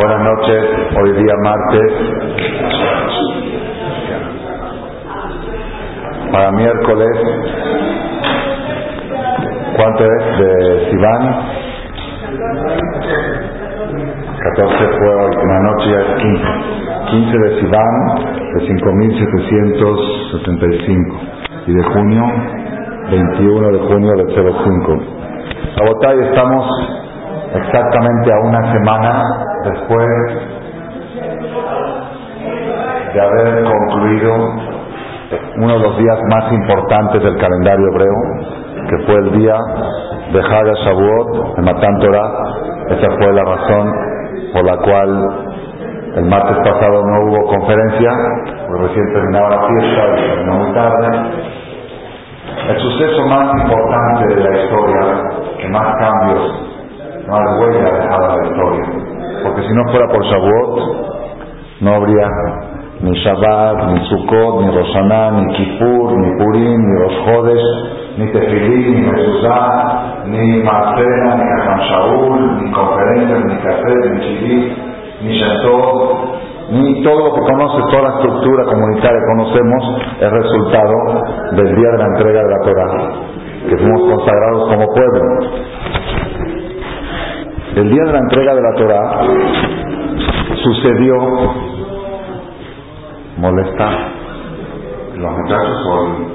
Buenas noches, hoy día martes. Para miércoles, ¿cuánto es de Sivan? 14 fue hoy, una noche ya es 15. 15 de Sivan de 5.775 y de junio, 21 de junio del 05. Botay estamos exactamente a una semana después de haber concluido uno de los días más importantes del calendario hebreo, que fue el día de Haga Shavuot, de Matan Torah. Esa fue la razón por la cual el martes pasado no hubo conferencia, porque recién terminaba la fiesta y terminó muy tarde. El suceso más importante de la historia, que más cambios más huella dejada la historia. Porque si no fuera por Shavuot, no habría ni Shabbat, ni Sukkot, ni Rosaná, ni Kippur, ni Purim, ni Rosh Chodesh, ni Tefilín, ni Mezuzá, ni Marcena, ni Kajam Shaul, ni conferencias, ni café, ni chivit, ni Shatot, ni todo lo que conoce, toda la estructura comunitaria que conocemos, es resultado del día de la entrega de la Torah, que fuimos consagrados como pueblo. El día de la entrega de la Torah sucedió molesta los muchachos o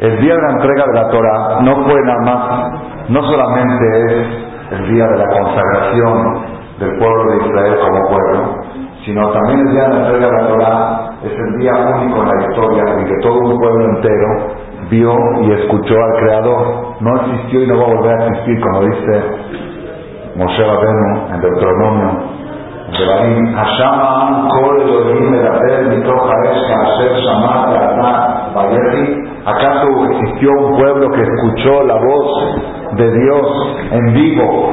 el día de la entrega de la Torah no fue nada más, no solamente es el día de la consagración del pueblo de Israel como pueblo, sino también el día de la entrega de la Torah es el día único en la historia en que todo un pueblo entero vio y escuchó al Creador. No existió y no va a volver a existir, como dice Moshe Rabenu en Deuteronomio. ¿Acaso existió un pueblo que escuchó la voz de Dios en vivo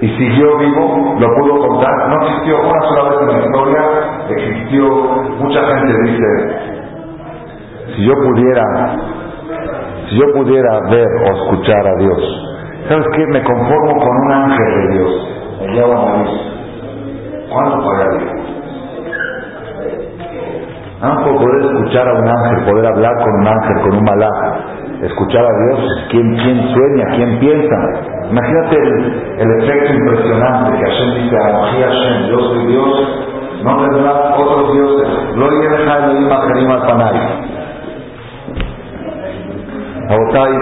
y siguió vivo? ¿Lo pudo contar? No existió una sola vez en la historia, existió, mucha gente dice, si yo pudiera, si yo pudiera ver o escuchar a Dios, ¿sabes qué? Me conformo con un ángel de Dios, el llevo a ¿Cuánto pagaría? Ah, poder escuchar a un ángel, poder hablar con un ángel, con un malá, escuchar a Dios, ¿quién, quién sueña, quién piensa? Imagínate el, efecto impresionante que Hashem dice, a Hashem, yo soy Dios, no tendrás otros dioses, gloria a Elohim, al Panay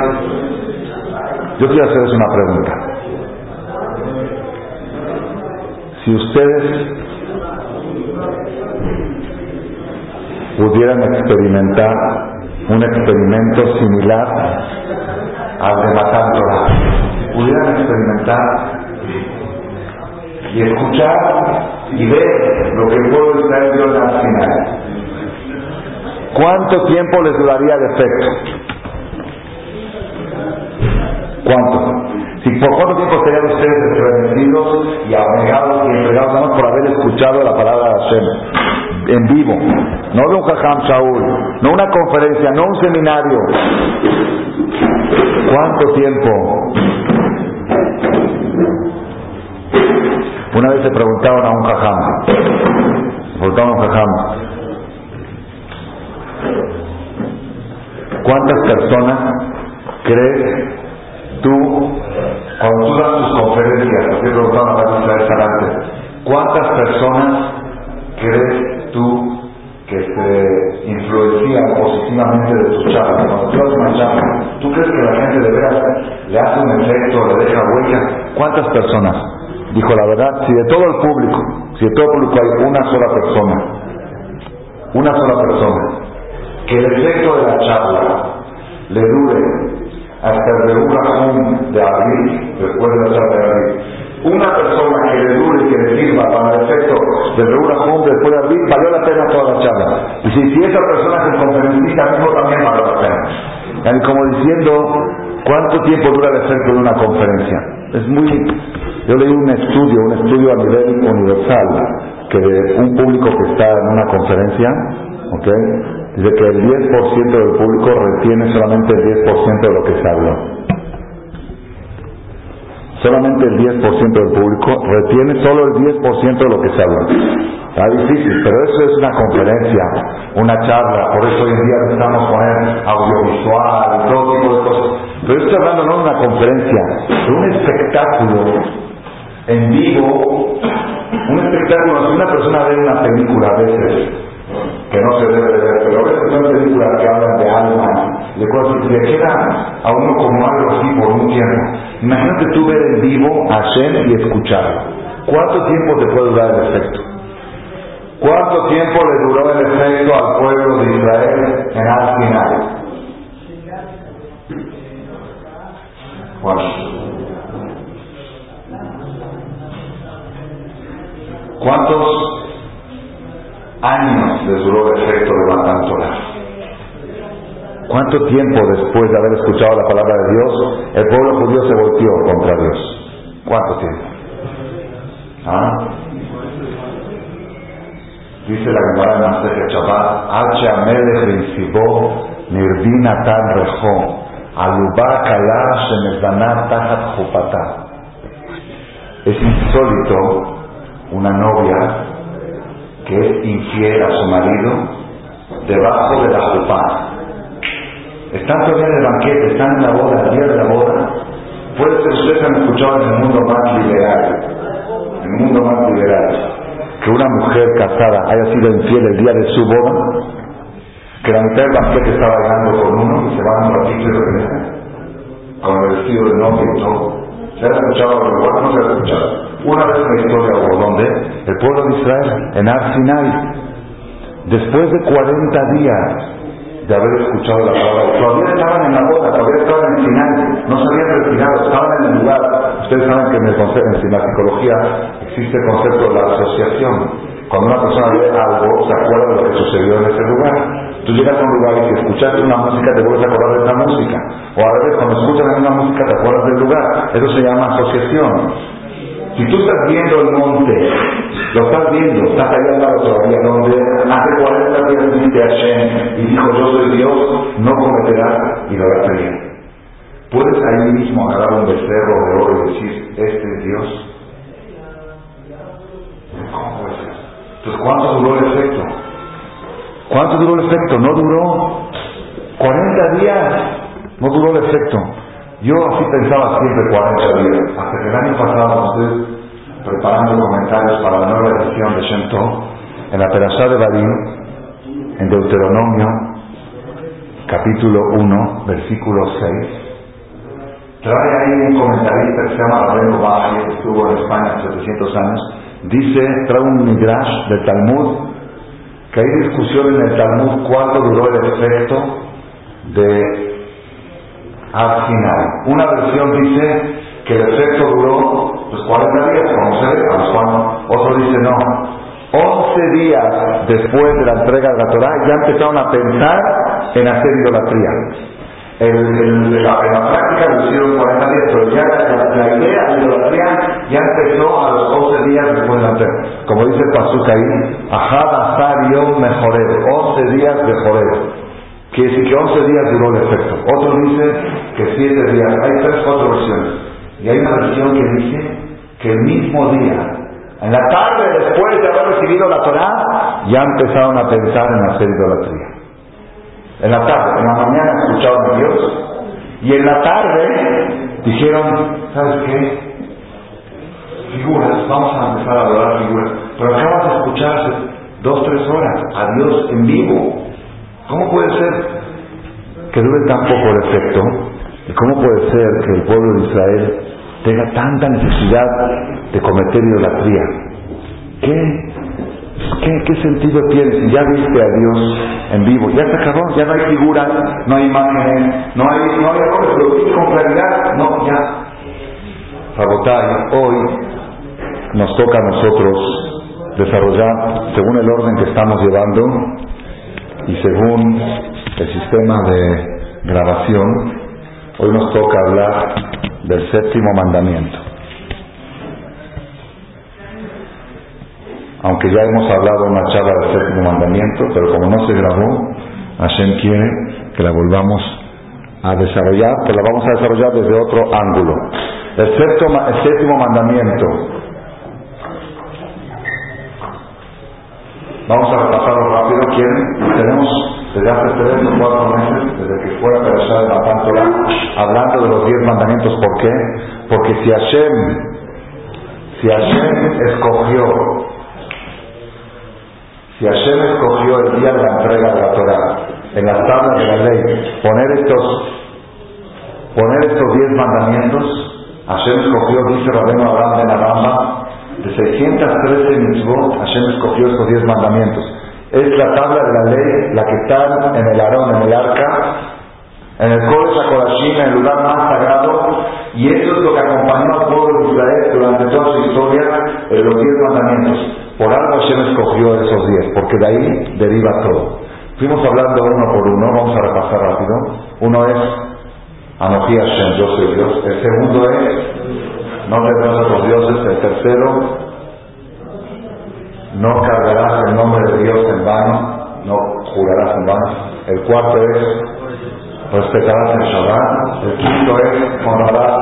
yo quiero hacerles una pregunta. Si ustedes pudieran experimentar un experimento similar al de Matan pudieran experimentar y escuchar y ver lo que puede traer Dios al final. ¿Cuánto tiempo les duraría el efecto? ¿Cuánto? Si por cuánto tiempo estarían ustedes estremecidos y abnegados y entregados por haber escuchado la palabra de Hashem en vivo, no de un jajam Shaul, no una conferencia, no un seminario. ¿Cuánto tiempo? Una vez se preguntaron a un jajam, preguntaron a un jajam, ¿cuántas personas crees Tú, cuando tú das tus conferencias, ¿cuántas personas crees tú que se influencian positivamente de tus charlas? Cuando tú das una charla, ¿tú crees que la gente de veras le hace un efecto, le deja huella? ¿Cuántas personas? Dijo la verdad, si de todo el público, si de todo el público hay una sola persona, una sola persona, que el efecto de la charla le dure hasta el Reúna de abril, después de la charla de abril. Una persona que le dure y que le sirva para el efecto del Reúna después de abril, valió la pena toda la charla. Y si, si esa persona es el conferencista mismo, también valió la pena. Y como diciendo, ¿cuánto tiempo dura el efecto de una conferencia? Es muy... Yo leí un estudio, un estudio a nivel universal, que un público que está en una conferencia, ¿ok? Dice que el 10% del público retiene solamente el 10% de lo que se habló. Solamente el 10% del público retiene solo el 10% de lo que se habló. Está difícil, pero eso es una conferencia, una charla, por eso hoy en día necesitamos poner audiovisual todo tipo de cosas. Pero estoy hablando no de una conferencia, de un espectáculo en vivo, un espectáculo, si una persona ve una película a veces, que no se debe de ver, pero veces son películas que hablan de alma, de cosas que le queda a uno como algo así por un tiempo. Imagínate tú ver en vivo a Shem y escuchar. ¿Cuánto tiempo te puede durar el efecto? ¿Cuánto tiempo le duró el efecto al pueblo de Israel en al final? ¿Cuántos años les duró el efecto de Matan Torah? ¿Cuánto tiempo después de haber escuchado la palabra de Dios, el pueblo judío se volteó contra Dios? ¿Cuánto tiempo? ¿Ah? Dice la Gemara en Maseje Shabbat, H. Amelech Rinsibó, Nirdina Tan Rejo, Alubá Kalá Shemezdaná Tajat Jupatá. Es insólito una novia que es infiel a su marido debajo de la jupá. Están todavía en el banquete, están en la boda, el día de la boda. Puede ser, ustedes han escuchado en el mundo más liberal, en el mundo más liberal, que una mujer casada haya sido infiel el día de su boda, que la mitad del banquete está bailando con uno y se van a ratito y regresan, con el vestido de novio y todo. ¿Se ha escuchado? No se ha escuchado. Una vez en la historia hubo donde el pueblo de Israel, en Ar Sinai, después de 40 días de haber escuchado la palabra, todavía estaban en la boda, todavía estaban en Sinai, no se habían retirado, estaban en el lugar. Ustedes saben que en, el concepto, en la psicología existe el concepto de la asociación. Cuando una persona ve algo, se acuerda de lo que sucedió en ese lugar. Tú llegas a un lugar y si escuchaste una música, te vuelves a acordar de esa música. O a veces cuando escuchas una música, te acuerdas del lugar. Eso se llama asociación. Si tú estás viendo el monte, lo estás viendo, estás ahí al lado todavía, donde hace 40 días viste a Shem y dijo yo soy Dios, no cometerás y lo harás bien. ¿Puedes ahí mismo agarrar un becerro de oro y decir, este es Dios? ¿Cómo puede ser? Entonces, ¿cuánto duró el efecto? ¿Cuánto duró el efecto? No duró 40 días, no duró el efecto. Yo así pensaba siempre 40 días, hasta que el año pasado ustedes preparando comentarios para la nueva edición de Shem en la Perashá de Barim, en Deuteronomio, capítulo 1, versículo 6, trae ahí un comentarista que se llama Rabeno Baje, que estuvo en España hace 700 años, dice, trae un midrash del Talmud, que hay discusión en el Talmud cuánto duró el efecto de al final. Una versión dice que el efecto duró pues 40 días, como se ve, a Otro dice no. 11 días después de la entrega de la Torah ya empezaron a pensar en hacer idolatría. En, la, práctica lo hicieron 40 días, pero ya la, idea de idolatría ya empezó a los 11 días después de la entrega. Como dice el Pasuk ahí, Ajad Asario Mejoreo, 11 días de. Quiere decir que 11 días duró el efecto. Otro dice que 7 días. Hay tres, cuatro versiones. Y hay una versión que dice que el mismo día, en la tarde después de haber recibido la Torah, ya empezaron a pensar en hacer idolatría. En la tarde, en la mañana escucharon a Dios. Y en la tarde dijeron, ¿sabes qué? Figuras, vamos a empezar a adorar figuras. Pero acabas de escuchar dos, tres horas a Dios en vivo. ¿Cómo puede ser que dure tan poco el efecto? ¿Y cómo puede ser que el pueblo de Israel tenga tanta necesidad de cometer idolatría? ¿Qué, qué, sentido tiene si ya viste a Dios en vivo? Ya se acabó, ya no hay figuras, no hay imágenes, no hay, no hay con claridad, no, ya. Hoy nos toca a nosotros desarrollar, según el orden que estamos llevando, y según el sistema de grabación, hoy nos toca hablar del séptimo mandamiento. Aunque ya hemos hablado una charla del séptimo mandamiento, pero como no se grabó, Hashem quiere que la volvamos a desarrollar, pero la vamos a desarrollar desde otro ángulo. El, el séptimo mandamiento. Vamos a repasarlo rápido. ¿Quieren? Tenemos desde hace tres o cuatro meses, desde que fue a de la Pántola, hablando de los diez mandamientos. ¿Por qué? Porque si Hashem, si Hashem escogió si Hashem escogió el día de la entrega de la Torah, en las tablas de la ley, poner estos, poner estos diez mandamientos, Hashem escogió, dice Rabeno Abraham de Naramba, de 613 mitzvot, Hashem escogió estos diez mandamientos. Es la tabla de la ley, la que está en el Arón, en el arca, en el Kodesh HaKodashim, en el lugar más sagrado, y eso es lo que acompañó al pueblo de Israel durante toda su historia, en los diez mandamientos. Por algo Hashem escogió esos diez, porque de ahí deriva todo. Fuimos hablando uno por uno, vamos a repasar rápido. Uno es Anoji Hashem, yo soy Dios. El segundo es no tendrás otros dioses. El tercero, no cargarás el nombre de Dios en vano, no jurarás en vano. El cuarto es respetarás el Shabbat. El quinto es honrarás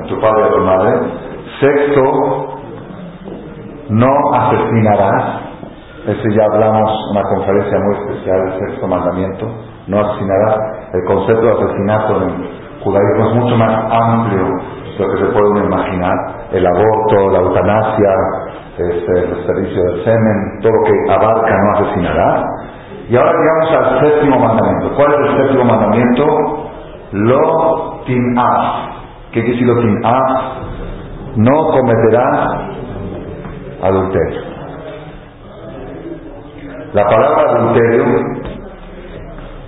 a tu padre y a tu madre. Sexto, no asesinarás, ese ya hablamos una conferencia muy especial, el sexto mandamiento, no asesinarás. El concepto de asesinato en el judaísmo es mucho más amplio de lo que se puede imaginar. El aborto, la eutanasia, este, el servicio del semen, todo lo que abarca no asesinarás. Y ahora llegamos al séptimo mandamiento. ¿Cuál es el séptimo mandamiento? Lo tin'as. ¿Qué quiere decir lo tin'as? No cometerás adulterio. La palabra adulterio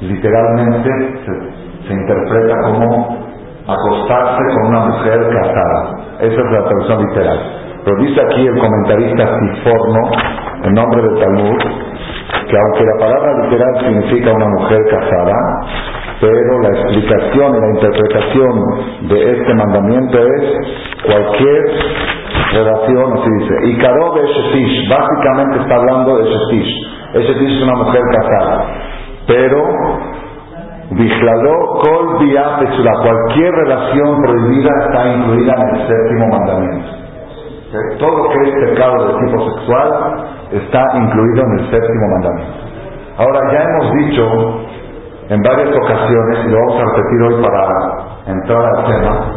literalmente se, interpreta como acostarse con una mujer casada. Esa es la traducción literal. Pero dice aquí el comentarista Siforno, en nombre del Talmud, que aunque la palabra literal significa una mujer casada, pero la explicación y la interpretación de este mandamiento es cualquier relación, así dice. Y de Shetish, básicamente está hablando de Shetish. Shetish es una mujer casada. Pero, Vigladó Kol Pesura, cualquier relación prohibida está incluida en el séptimo mandamiento. Todo lo que es pecado de tipo sexual está incluido en el séptimo mandamiento. Ahora, ya hemos dicho en varias ocasiones, y lo vamos a repetir hoy para entrar al tema,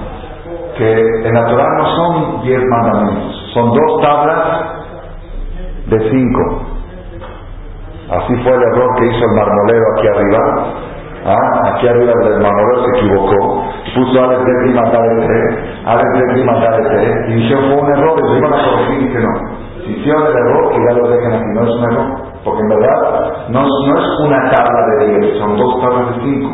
que en la Torah no son diez mandamientos, son dos tablas de cinco. Así fue el error que hizo el marmolero aquí arriba. ¿Ah? Aquí arriba el marmolero se equivocó, puso Alex de Alex Alex de Alex y dijeron fue un error, y iban a corregir y que no. Si hicieron el error, que ya lo dejen aquí, no es un error, porque en verdad no, no es una tabla de diez, son dos tablas de cinco.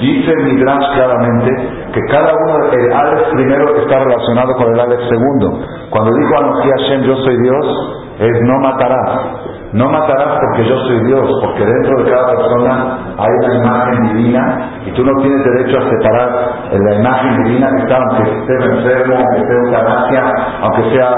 Dice Midrash claramente que cada uno, el Alex primero está relacionado con el Alex segundo. Cuando dijo Anoji Hashem, yo soy Dios, es no matarás. No matarás porque yo soy Dios, porque dentro de cada persona hay una imagen divina y tú no tienes derecho a separar la imagen divina que está, aunque esté enfermo, aunque esté eutanasia, aunque sea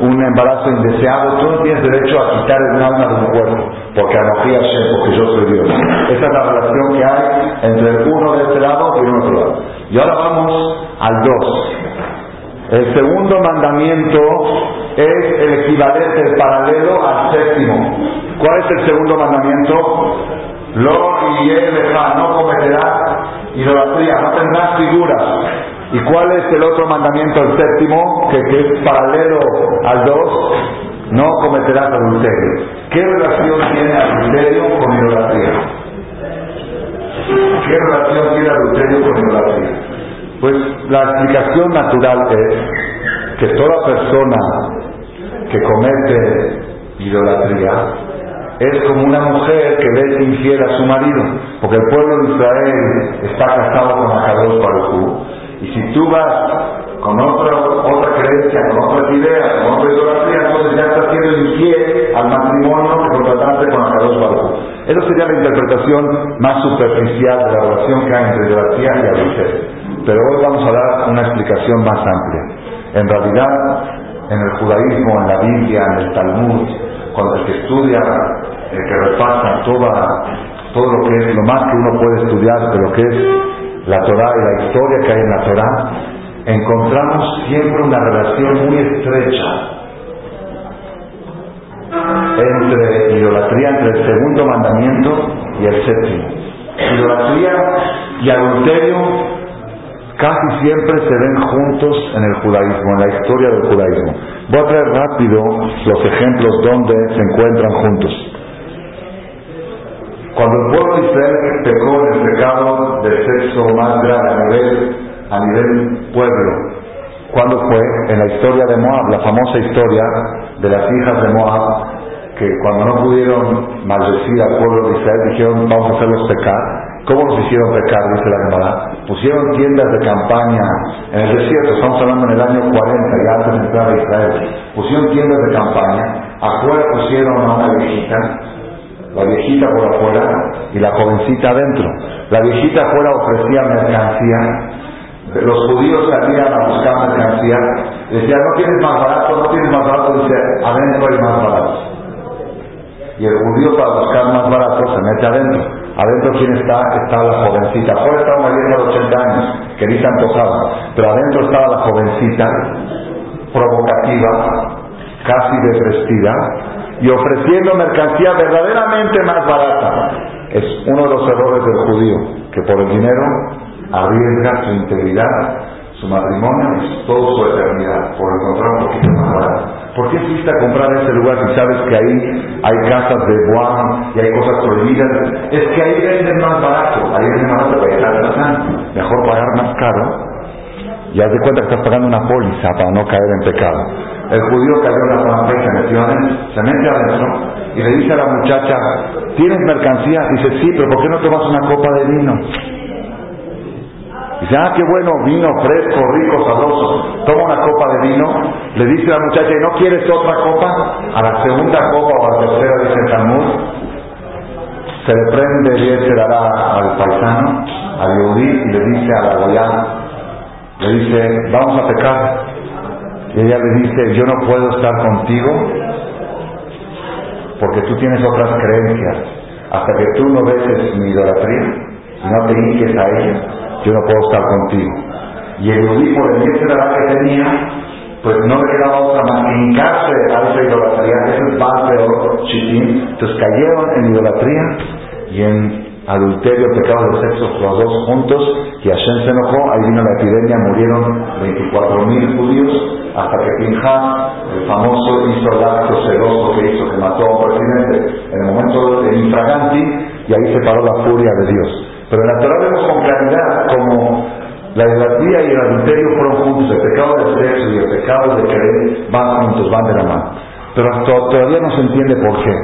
un embarazo indeseado, tú no tienes derecho a quitar el alma de un cuerpo, porque anogía porque yo soy Dios. Esa es la relación que hay entre uno de este lado y de otro lado. Y ahora vamos al dos. El segundo mandamiento es el equivalente, el paralelo al séptimo. ¿Cuál es el segundo mandamiento? Lo y no cometerás idolatría, no tendrás figuras. ¿Y cuál es el otro mandamiento, el séptimo, que, que es paralelo al dos? No cometerás adulterio. ¿Qué relación tiene adulterio con idolatría? ¿Qué relación tiene adulterio con idolatría? Pues la explicación natural es que toda persona que comete idolatría es como una mujer que es infiel a su marido, porque el pueblo de Israel está casado con Akadosh Baruj y si tú vas con otra, otra creencia, con otras ideas, con otra idolatría, entonces ya estás siendo infiel al matrimonio que contrataste con Akadosh Baruj Esa sería la interpretación más superficial de la relación que hay entre idolatría y adulterio. Pero hoy vamos a dar una explicación más amplia. En realidad, en el judaísmo, en la Biblia, en el Talmud, cuando el que estudia, el que repasa toda, todo lo que es, lo más que uno puede estudiar de lo que es la Torah y la historia que hay en la Torah, encontramos siempre una relación muy estrecha entre idolatría, entre el segundo mandamiento y el séptimo. Idolatría y adulterio casi siempre se ven juntos en el judaísmo, en la historia del judaísmo. Voy a traer rápido los ejemplos donde se encuentran juntos. Cuando el pueblo de Israel pecó en el pecado del sexo más grave a nivel, a nivel pueblo, ¿cuándo fue? En la historia de Moab, la famosa historia de las hijas de Moab, que cuando no pudieron maldecir al pueblo de Israel dijeron vamos a hacerlos pecar. ¿Cómo los hicieron pecar? Dice la Gemara. Pusieron tiendas de campaña en el desierto, estamos hablando en el año 40, ya antes de entrar a Israel. Pusieron tiendas de campaña, afuera pusieron a una viejita, la viejita por afuera y la jovencita adentro. La viejita afuera ofrecía mercancía, los judíos salían a buscar mercancía, decían, no tienes más barato, no tienes más barato, dice, adentro hay más barato. Y el judío para buscar más barato se mete adentro. Adentro quién está? Está la jovencita. Afuera está una vieja de 80 años, que ni se antojaba. Pero adentro estaba la jovencita, provocativa, casi desvestida, y ofreciendo mercancía verdaderamente más barata. Es uno de los errores del judío, que por el dinero arriesga su integridad, su matrimonio y toda su eternidad, por encontrar un poquito más barato. ¿Por qué fuiste a comprar ese lugar si sabes que ahí hay casas de guam y hay cosas prohibidas? Es que ahí venden más barato, ahí venden más barato para estar Mejor pagar más caro y haz de cuenta que estás pagando una póliza para no caer en pecado. El judío cayó en la trampa y se metió se mete adentro y le dice a la muchacha, ¿tienes mercancía? Dice, sí, pero ¿por qué no tomas una copa de vino? Dice, ah, qué bueno, vino fresco, rico, sabroso. Toma una copa de vino. Le dice a la muchacha, ¿y no quieres otra copa? A la segunda copa o a la tercera, dice Talmud, se le prende dará al paisano, al yudí, y le dice a la goyana, le dice, vamos a pecar. Y ella le dice, yo no puedo estar contigo porque tú tienes otras creencias. Hasta que tú no beses mi idolatría no te hinques a ella, yo no puedo estar contigo. Y el por el edad que tenía, pues no le quedaba otra más que hincarse a esa idolatría. Eso es más chitín. Entonces cayeron en idolatría y en adulterio, pecado del sexo, los dos juntos, y Hashem se enojó, ahí vino la epidemia, murieron 24.000 judíos, hasta que Pinhas, el famoso, hizo celoso que hizo, que mató a un presidente en el momento del infraganti, y ahí se paró la furia de Dios. Pero en la Torah vemos con claridad como la idolatría y el adulterio fueron juntos, el pecado del sexo y el pecado de querer van juntos, van de la mano. Pero todavía no se entiende por qué.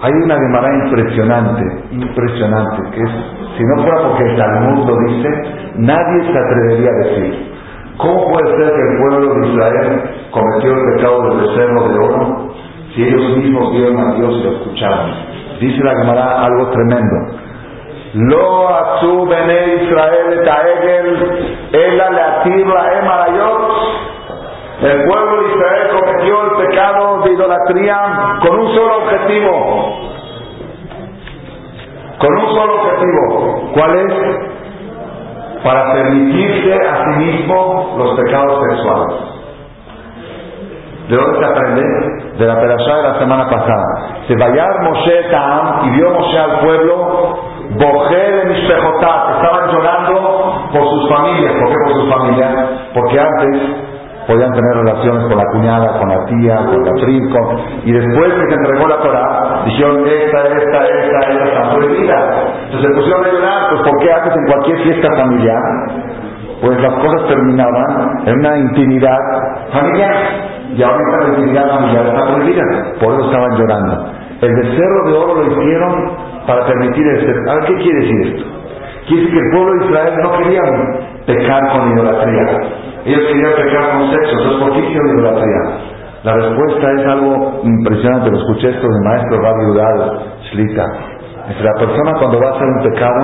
Hay una Gemara impresionante, impresionante, que es, si no fuera porque el Talmud lo dice, nadie se atrevería a decir. ¿Cómo puede ser que el pueblo de Israel cometió el pecado del becerro de oro si ellos mismos vieron a Dios y lo escucharon? Dice la Gemara algo tremendo. Lo azu bene Israel taegel ela leatir la el pueblo de Israel cometió el pecado de idolatría con un solo objetivo. Con un solo objetivo. ¿Cuál es? Para permitirse a sí mismo los pecados sexuales. ¿De dónde se aprende? De la perashá de la semana pasada. Se vayar Moshe Taam y vio Moshe al pueblo, Bojé de Mishpejotat, estaban llorando por sus familias. ¿Por qué por sus familias? Porque antes podían tener relaciones con la cuñada, con la tía, con la prima, y después que se entregó la Torah, dijeron, esta, esta, esta, esta está prohibida. Entonces se pusieron a llorar, pues ¿por qué haces en cualquier fiesta familiar? Pues las cosas terminaban en una intimidad familiar, y ahora esta intimidad familiar está prohibida, por eso estaban llorando. El becerro de oro lo hicieron para permitir este. A ¿qué quiere decir esto? Quiere decir que el pueblo de Israel no quería pecar con idolatría. Ellos querían pecar con sexo, entonces ¿por qué hicieron idolatría? La respuesta es algo impresionante, lo escuché esto del maestro Rabbi Udal Shlita. Es la persona cuando va a hacer un pecado,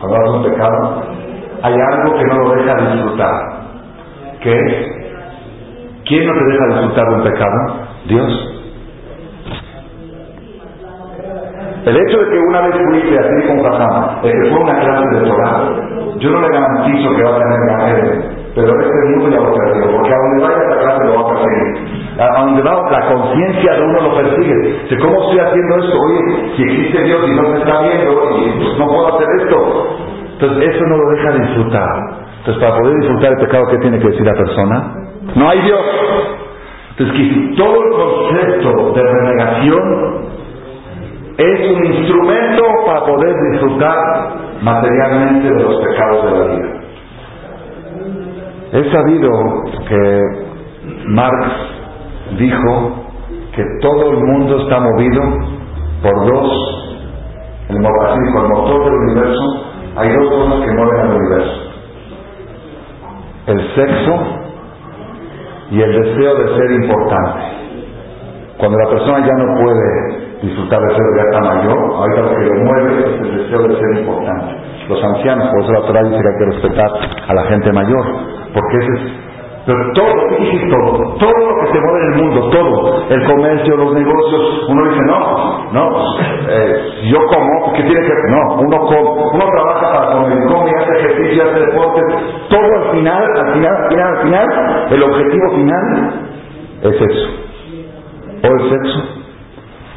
cuando va a hacer un pecado, hay algo que no lo deja disfrutar. ¿Qué es? ¿Quién no te deja disfrutar de un pecado? Dios. El hecho de que una vez fuiste así con Jajam, de que fue una clase de Torah, yo no le garantizo que va a tener ganas pero este mundo ya lo perdió, porque a donde vaya esta clase lo va a perseguir. A donde va la conciencia de uno lo persigue. ¿Cómo estoy haciendo esto? Oye, si existe Dios y no me está viendo, y pues no puedo hacer esto. Entonces eso no lo deja disfrutar. Entonces para poder disfrutar el pecado, ¿qué tiene que decir la persona? No hay Dios. Entonces que todo el concepto de renegación es un instrumento para poder disfrutar materialmente de los pecados de la vida. He sabido que Marx dijo que todo el mundo está movido por dos, el, el motor del universo, hay dos cosas que mueven al universo. El sexo y el deseo de ser importante. Cuando la persona ya no puede disfrutar de ser gata mayor, ahorita lo que lo mueve es el deseo de ser importante. Los ancianos, por eso la Torah dice que hay que respetar a la gente mayor, porque ese es pero todo, todo, todo lo que se mueve en el mundo, todo, el comercio, los negocios, uno dice, no, no, eh, yo como, ¿qué tiene que No, uno uno trabaja para comer, come, hace ejercicio, hace deporte, todo al final, al final, al final, al final, el objetivo final es eso, o el sexo,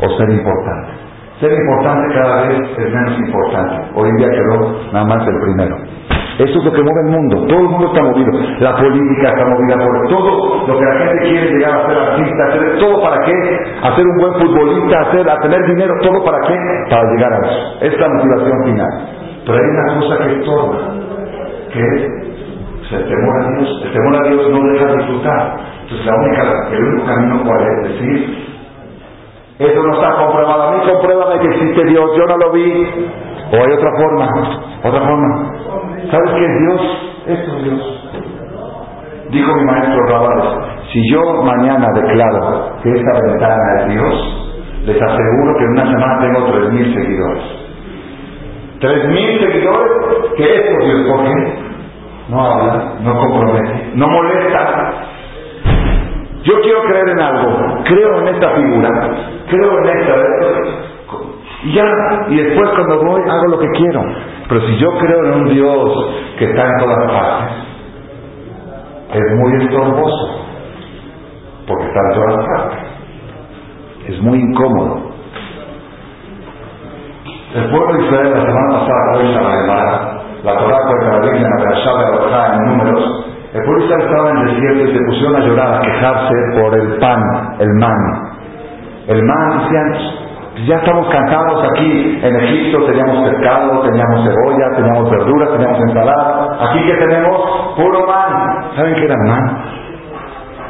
o ser importante. Ser importante cada vez es menos importante. Hoy en día quedó nada más el primero. Eso es lo que mueve el mundo. Todo el mundo está movido. La política está movida por todo lo que la gente quiere llegar a ser artista, hacer todo para qué? Hacer un buen futbolista, hacer, a tener dinero, todo para qué? Para llegar a eso. Es la motivación final. Pero hay una cosa que es toda, que es el temor a Dios. El temor a Dios no deja de disfrutar. Entonces la única, el único camino cuál es decir, eso no está comprobado. A mí compruébame que existe Dios, yo no lo vi. O hay otra forma, otra forma. ¿Sabes qué es Dios? Esto es Dios. Dijo mi maestro Rabales, si yo mañana declaro que esta ventana es Dios, les aseguro que en una semana tengo tres mil seguidores. Tres mil seguidores, que esto es Dios, ¿por qué? No habla, no compromete, no molesta. Yo quiero creer en algo, creo en esta figura, creo en esta, y ya, y después cuando voy hago lo que quiero. Pero si yo creo en un Dios que está en todas partes, es muy estorboso, porque está en todas partes. Es muy incómodo. El pueblo de Israel la semana pasada cuenta la Gemara, la Torah la Biblia, la Berashá de en números, el pueblo estaba en el desierto y se pusieron a llorar, a quejarse por el pan, el man. El man, decían, ya estamos cansados aquí en Egipto, teníamos pescado, teníamos cebolla, teníamos verduras, teníamos ensalada. Aquí que tenemos puro man. ¿Saben qué era el man?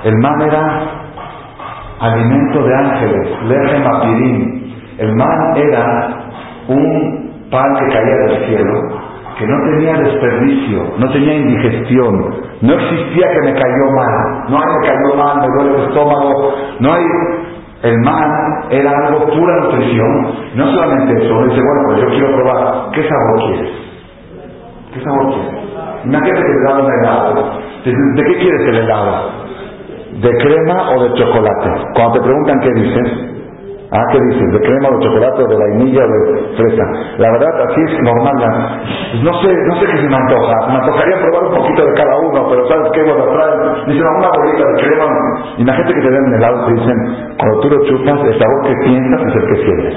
El man era alimento de ángeles, leche mapirín. El man era un pan que caía del cielo, que no tenía desperdicio, no tenía indigestión, no existía que me cayó mal, no hay me cayó mal, me duele el estómago, no hay el man era algo pura nutrición. No solamente eso, dice, bueno, pues yo quiero probar, ¿qué sabor quieres? ¿Qué sabor quieres? Imagínate que te dan un helado. ¿De, qué quieres el helado? ¿De crema o de chocolate? Cuando te preguntan qué dices, Ah, ¿qué dices? ¿De crema de chocolate de vainilla de fresa? La verdad, así es normal. No sé, no sé qué se me antoja. Me antojaría probar un poquito de cada uno, pero ¿sabes qué? Bueno, traen, dicen una bolita de crema. Imagínate que te den helado y te dicen, cuando tú lo chupas, el sabor que piensas es el que sientes.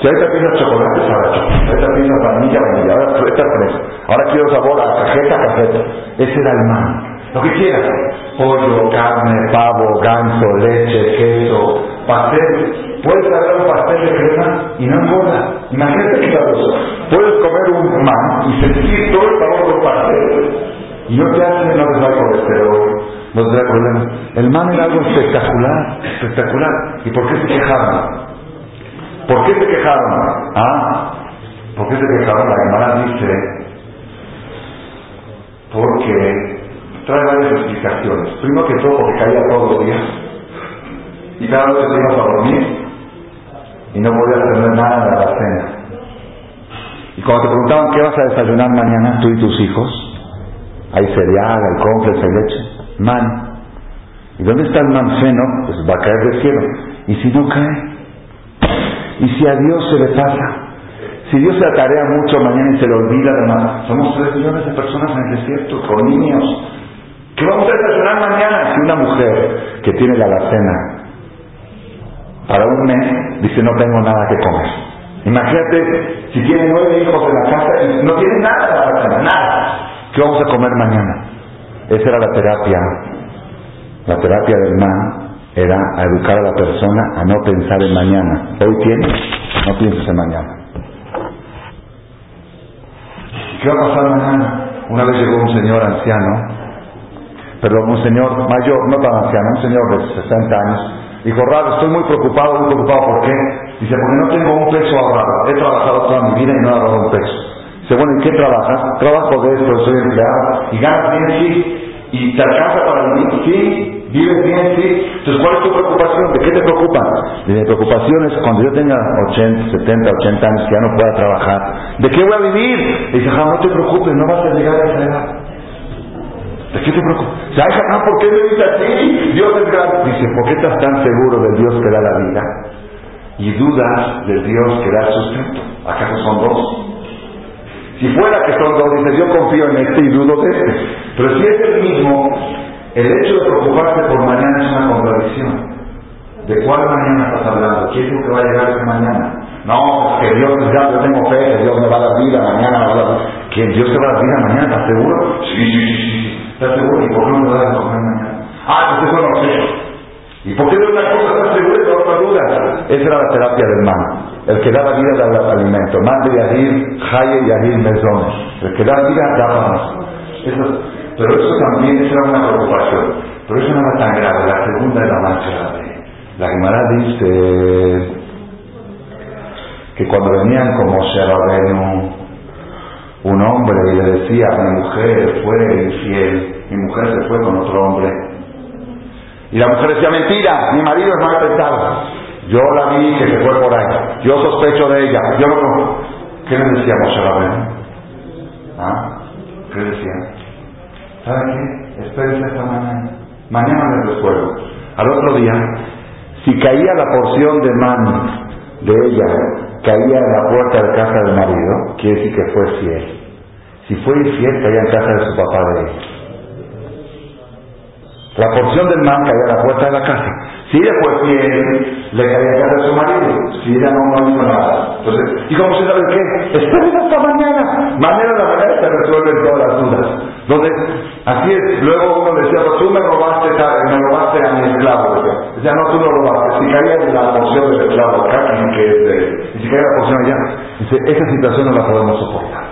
Si ahorita piensas chocolate, sabe chocolate. Ahorita piensas vainilla, vainilla. Ahora fresa, fresa. Ahora quiero sabor a cajeta, cajeta. Ese era el man. Lo que quieras. Pollo, carne, pavo, ganso, leche, queso, pastel. Puedes hacer un pastel de crema y no engorda. Imagínate que cosa. Puedes comer un man y sentir todo el sabor del pastel. Y no te hace, no te da colesterol, no te da problemas. El man era algo espectacular, espectacular. ¿Y por qué se quejaron? ¿Por qué se quejaron? Ah, ¿por qué se quejaron? La hermana dice, porque trae varias explicaciones. Primero que todo, porque caía todos los días. Y cada vez te ibas a dormir, y no podías tener nada de la cena. Y cuando te preguntaban qué vas a desayunar mañana, tú y tus hijos, hay cereal, hay compras, hay leche, man. ¿Y dónde está el man feno? Pues va a caer del cielo. ¿Y si no cae? ¿Y si a Dios se le pasa? Si Dios se atarea mucho mañana y se le olvida, además, somos tres millones de personas en el desierto, con niños. ¿Qué vamos a desayunar mañana? Si una mujer que tiene la alacena para un mes dice no tengo nada que comer. Imagínate si tiene nueve hijos en la casa y no tiene nada de la alacena, nada. ¿Qué vamos a comer mañana? Esa era la terapia. La terapia del man era educar a la persona a no pensar en mañana. Hoy tienes, no pienses en mañana. ¿Qué va a pasar mañana? Una vez llegó un señor anciano, perdón, un señor mayor, no tan anciano, un señor de 60 años. Dijo, Raro, estoy muy preocupado, muy preocupado, ¿por qué? Dice, porque no tengo un peso ahorrado. He trabajado toda mi vida y no he ahorrado un peso. Dice, bueno, ¿en qué trabajas? Trabajo de esto, soy empleado. ¿Y ganas bien? Sí. ¿Y te alcanza para vivir? Sí. ¿Vives bien? Sí. Entonces, ¿cuál es tu preocupación? ¿De qué te preocupa? mi preocupación es cuando yo tenga 80, 70, 80 años que ya no pueda trabajar. ¿De qué voy a vivir? Y dice, no te preocupes, no vas a llegar a esa edad. ¿De qué te preocupas? ¿Sabes, ah, por qué me dice así? Dios es grande. Dice, ¿por qué estás tan seguro del Dios que da la vida? Y dudas del Dios que da el sustento. ¿Acaso son dos? Si fuera que son dos, dice, yo confío en este y dudo de este. Pero si es el mismo, el hecho de preocuparse por mañana es una contradicción. ¿De cuál mañana estás hablando? ¿Quién es que va a llegar esa mañana? No, que Dios grande, yo tengo fe, que Dios me va a dar vida mañana. Va a dar... ¿Que Dios te va a dar vida mañana? ¿Estás seguro? Sí, sí, sí, sí. ¿Estás seguro? ¿Y por qué no me va a dar mañana? Ah, pues eso no sé. ¿Y por qué de una cosa estás seguro y de otra duda? Esa era la terapia del man. El que da la vida da el alimento. Man de Yahir, Haye Yahir Mezón. El que da vida da más. Eso pero eso también era una preocupación. Pero eso no era tan grave. La segunda era más grave. La Gemara dice que cuando venían como Sherabenu, un hombre y le decía, mi mujer fue infiel, mi mujer se fue con otro hombre. Y la mujer decía, mentira, mi marido es mal pensado. Yo la vi que se fue por ahí. Yo sospecho de ella. Yo no... ¿Qué le decíamos a ¿Ah? ¿Qué le decían? ¿Sabe qué? Espérese esta mañana. Mañana le resuelvo. Al otro día, si caía la porción de man de ella, caía en la puerta de casa del marido, quiere decir que fue fiel. Si fue infiel, caía en casa de su papá de ella. La porción del man caía en la puerta de la casa. Si ella fue fiel, le caía en casa de su marido. Si ella no, no hizo nada. Entonces, ¿y cómo se sabe qué? Esperen hasta mañana. Mañana la mañana se resuelven todas las dudas. Donde, así es, luego uno decía, pues tú me robaste, me robaste a mi esclavo. Decía, no, tú no robaste. Si caía la porción del esclavo acá, que es de, y si caía la porción allá, dice, esa situación no la podemos soportar.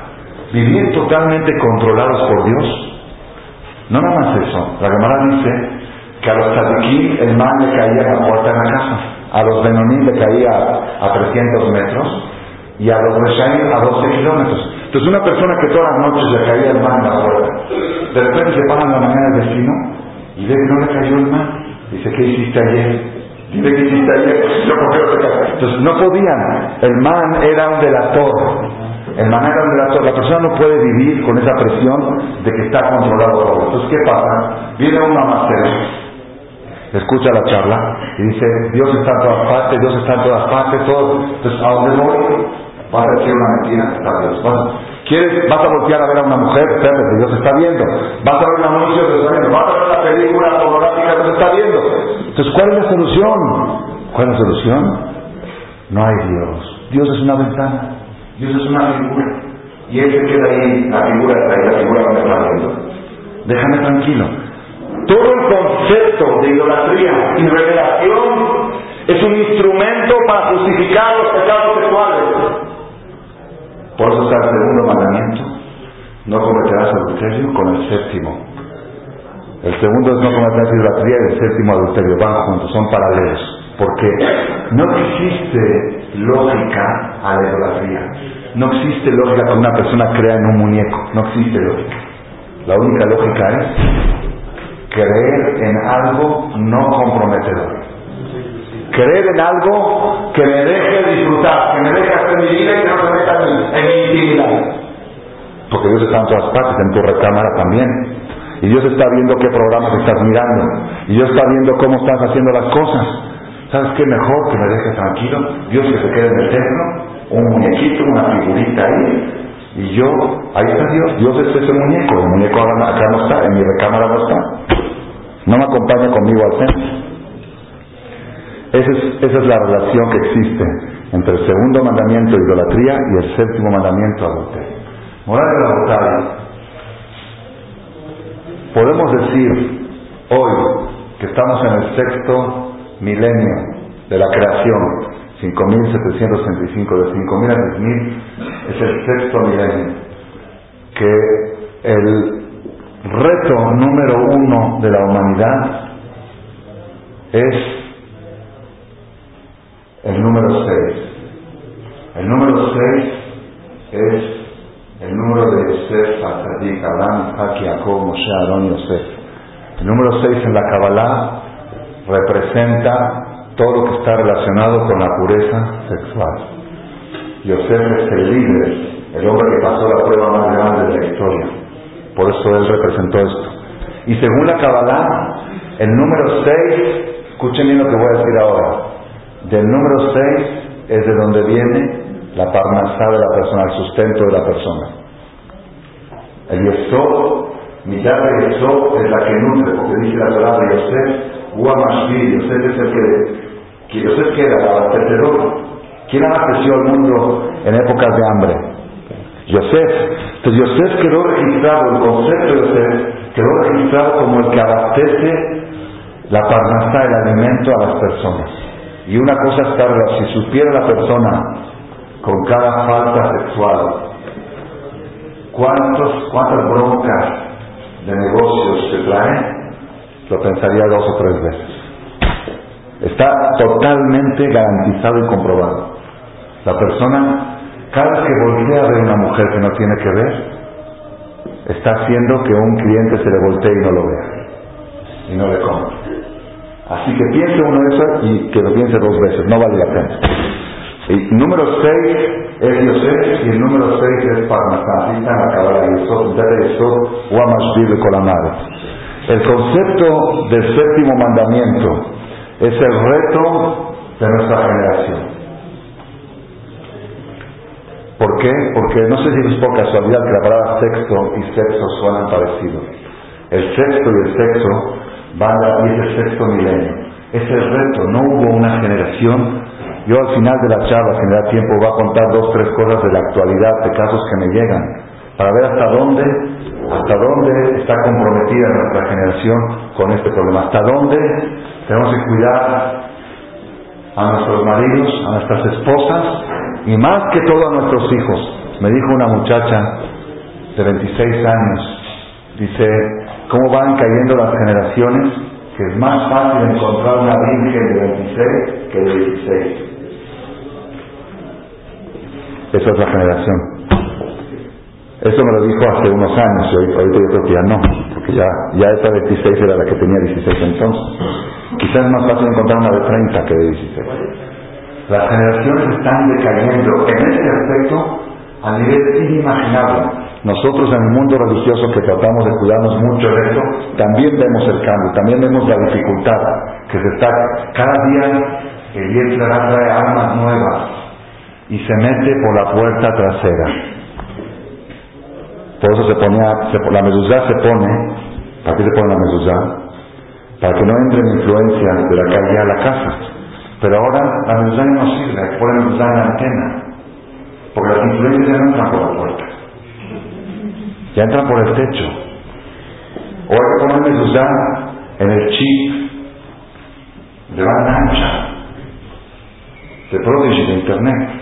Vivir totalmente controlados por Dios. No nada más eso. La cámara dice que a los tzadikim el mal le caía en la puerta de la casa. A los benoní le caía a 300 metros y a los reshaim a 12 kilómetros. Entonces una persona que todas las noches le caía el mar en la puerta, de repente se para en la mañana el vecino y ve que no le cayó el mar. Dice, ¿qué hiciste ayer? Dime qué hiciste ayer. Entonces no podían. El man era un delator. El man era un delator. La persona no puede vivir con esa presión de que está controlado todo. Entonces, ¿qué pasa? Viene una macera, escucha la charla y dice, Dios está en todas partes, Dios está en todas partes, todo. Entonces, ¿a dónde voy? Vas a decir una mentira, está Dios. ¿Quieres, vas a voltear a ver a una mujer? Espérate, Dios está viendo. Vas a ver un anuncio, Dios está viendo. Vas a ver una película pornográfica, Dios está viendo. Entonces, ¿cuál es la solución? ¿Cuál es la solución? No hay Dios. Dios es una ventana. Dios es una figura. Y Él se queda ahí, la figura está ahí, la figura no está viendo. Déjame tranquilo. Todo el concepto de idolatría y revelación es un instrumento para justificar los pecados sexuales. Por eso está el segundo mandamiento. No cometerás adulterio con el séptimo. El segundo es no cometerás idolatría y el séptimo adulterio. Van juntos, son paralelos. Porque no existe lógica a la idolatría. No existe lógica que una persona crea en un muñeco. No existe lógica. La única lógica es creer en algo no comprometedor creer en algo que me deje disfrutar, que me deje hacer mi vida y que no se meta en mi, intimidad. Porque Dios está en todas partes, en tu recámara también. Y Dios está viendo qué programas estás mirando. Y Dios está viendo cómo estás haciendo las cosas. ¿Sabes qué mejor que me deje tranquilo? Dios que se quede en el templo, un muñequito, una figurita ahí, y yo, ahí está Dios, Dios es ese muñeco, el muñeco acá no está, en mi recámara no está. No me acompaña conmigo al centro. Esa es, esa es la relación que existe entre el segundo mandamiento, idolatría, y el séptimo mandamiento, adulterio. Moral de la adulterio. Podemos decir hoy que estamos en el sexto milenio de la creación, 5.765 de 5.000 a 10.000 es el sexto milenio, que el reto número uno de la humanidad es el número 6. El número 6 es el número de Yosef, Atzadik, Abraham, Isaac, Jacob, Moshe, Aarón y Yosef. El número 6 en la Kabbalah representa todo lo que está relacionado con la pureza sexual. Yosef es el líder, el hombre que pasó la prueba más grande de la historia. Por eso él representó esto. Y según la Kabbalah, el número 6, escuchen bien lo que voy a decir ahora, del número 6 es de donde viene la parnasá de la persona, el sustento de la persona. El Yesod, mitad de Yesod es la que nutre, porque dice la palabra Yosef, Uamashvili, Yosef es el que que Yosef que era el abastecedor. ¿Quién abasteció al mundo en épocas de hambre? Yosef. Entonces Yosef quedó registrado, el concepto de Yosef quedó registrado como el que abastece la parnasa, el alimento a las personas. Y una cosa está, si supiera la persona con cada falta sexual, ¿cuántos, cuántas broncas de negocios se traen, lo pensaría dos o tres veces. Está totalmente garantizado y comprobado. La persona, cada vez que voltea a ver una mujer que no tiene que ver, está haciendo que un cliente se le voltee y no lo vea. Y no le compre. Así que piense uno eso y que lo piense dos veces, no vale la pena. El número 6 es Yosef y el número 6 es Parnasá. Así está en la Kabbalah Yosef, Yosef, Uamashvil Kolamare. El concepto del séptimo mandamiento es el reto de nuestra generación. ¿Por qué? Porque no sé si es por casualidad que la palabra sexo y sexo suenan parecidos. El sexto y el sexo van a ir el sexto milenio. Es el reto, no hubo una generación. Yo al final de la charla, si me da tiempo, voy a contar dos, tres cosas de la actualidad, de casos que me llegan, para ver hasta dónde, hasta dónde está comprometida nuestra generación con este problema, hasta dónde tenemos que cuidar a nuestros maridos, a nuestras esposas y más que todo a nuestros hijos. Me dijo una muchacha de 26 años, dice, ¿cómo van cayendo las generaciones? Que es más fácil encontrar una virgen de 26 que de 16. Esa es la generación. Eso me lo dijo hace unos años y ahorita yo creo que ya no, porque ya, ya esa 26 era la que tenía 16 entonces. Quizás es más fácil encontrar una de 30 que de 16. Las generaciones están decayendo en este aspecto a nivel inimaginable. Nosotros en el mundo religioso que tratamos de cuidarnos mucho de esto, también vemos el cambio, también vemos la dificultad que se está, cada día el Yetzirah trae armas nuevas y se mete por la puerta trasera. Por eso se ponía, la mezuzá se pone, ¿para qué se pone la mezuzá? para que no entre influencia de la calle a la casa. Pero ahora la mezuzá no sirve, hay que poner en la antena, porque las influencias ya no entran por la puerta, ya entran por el techo. O hay que poner en el chip de banda ancha, de Prodigy, de Internet.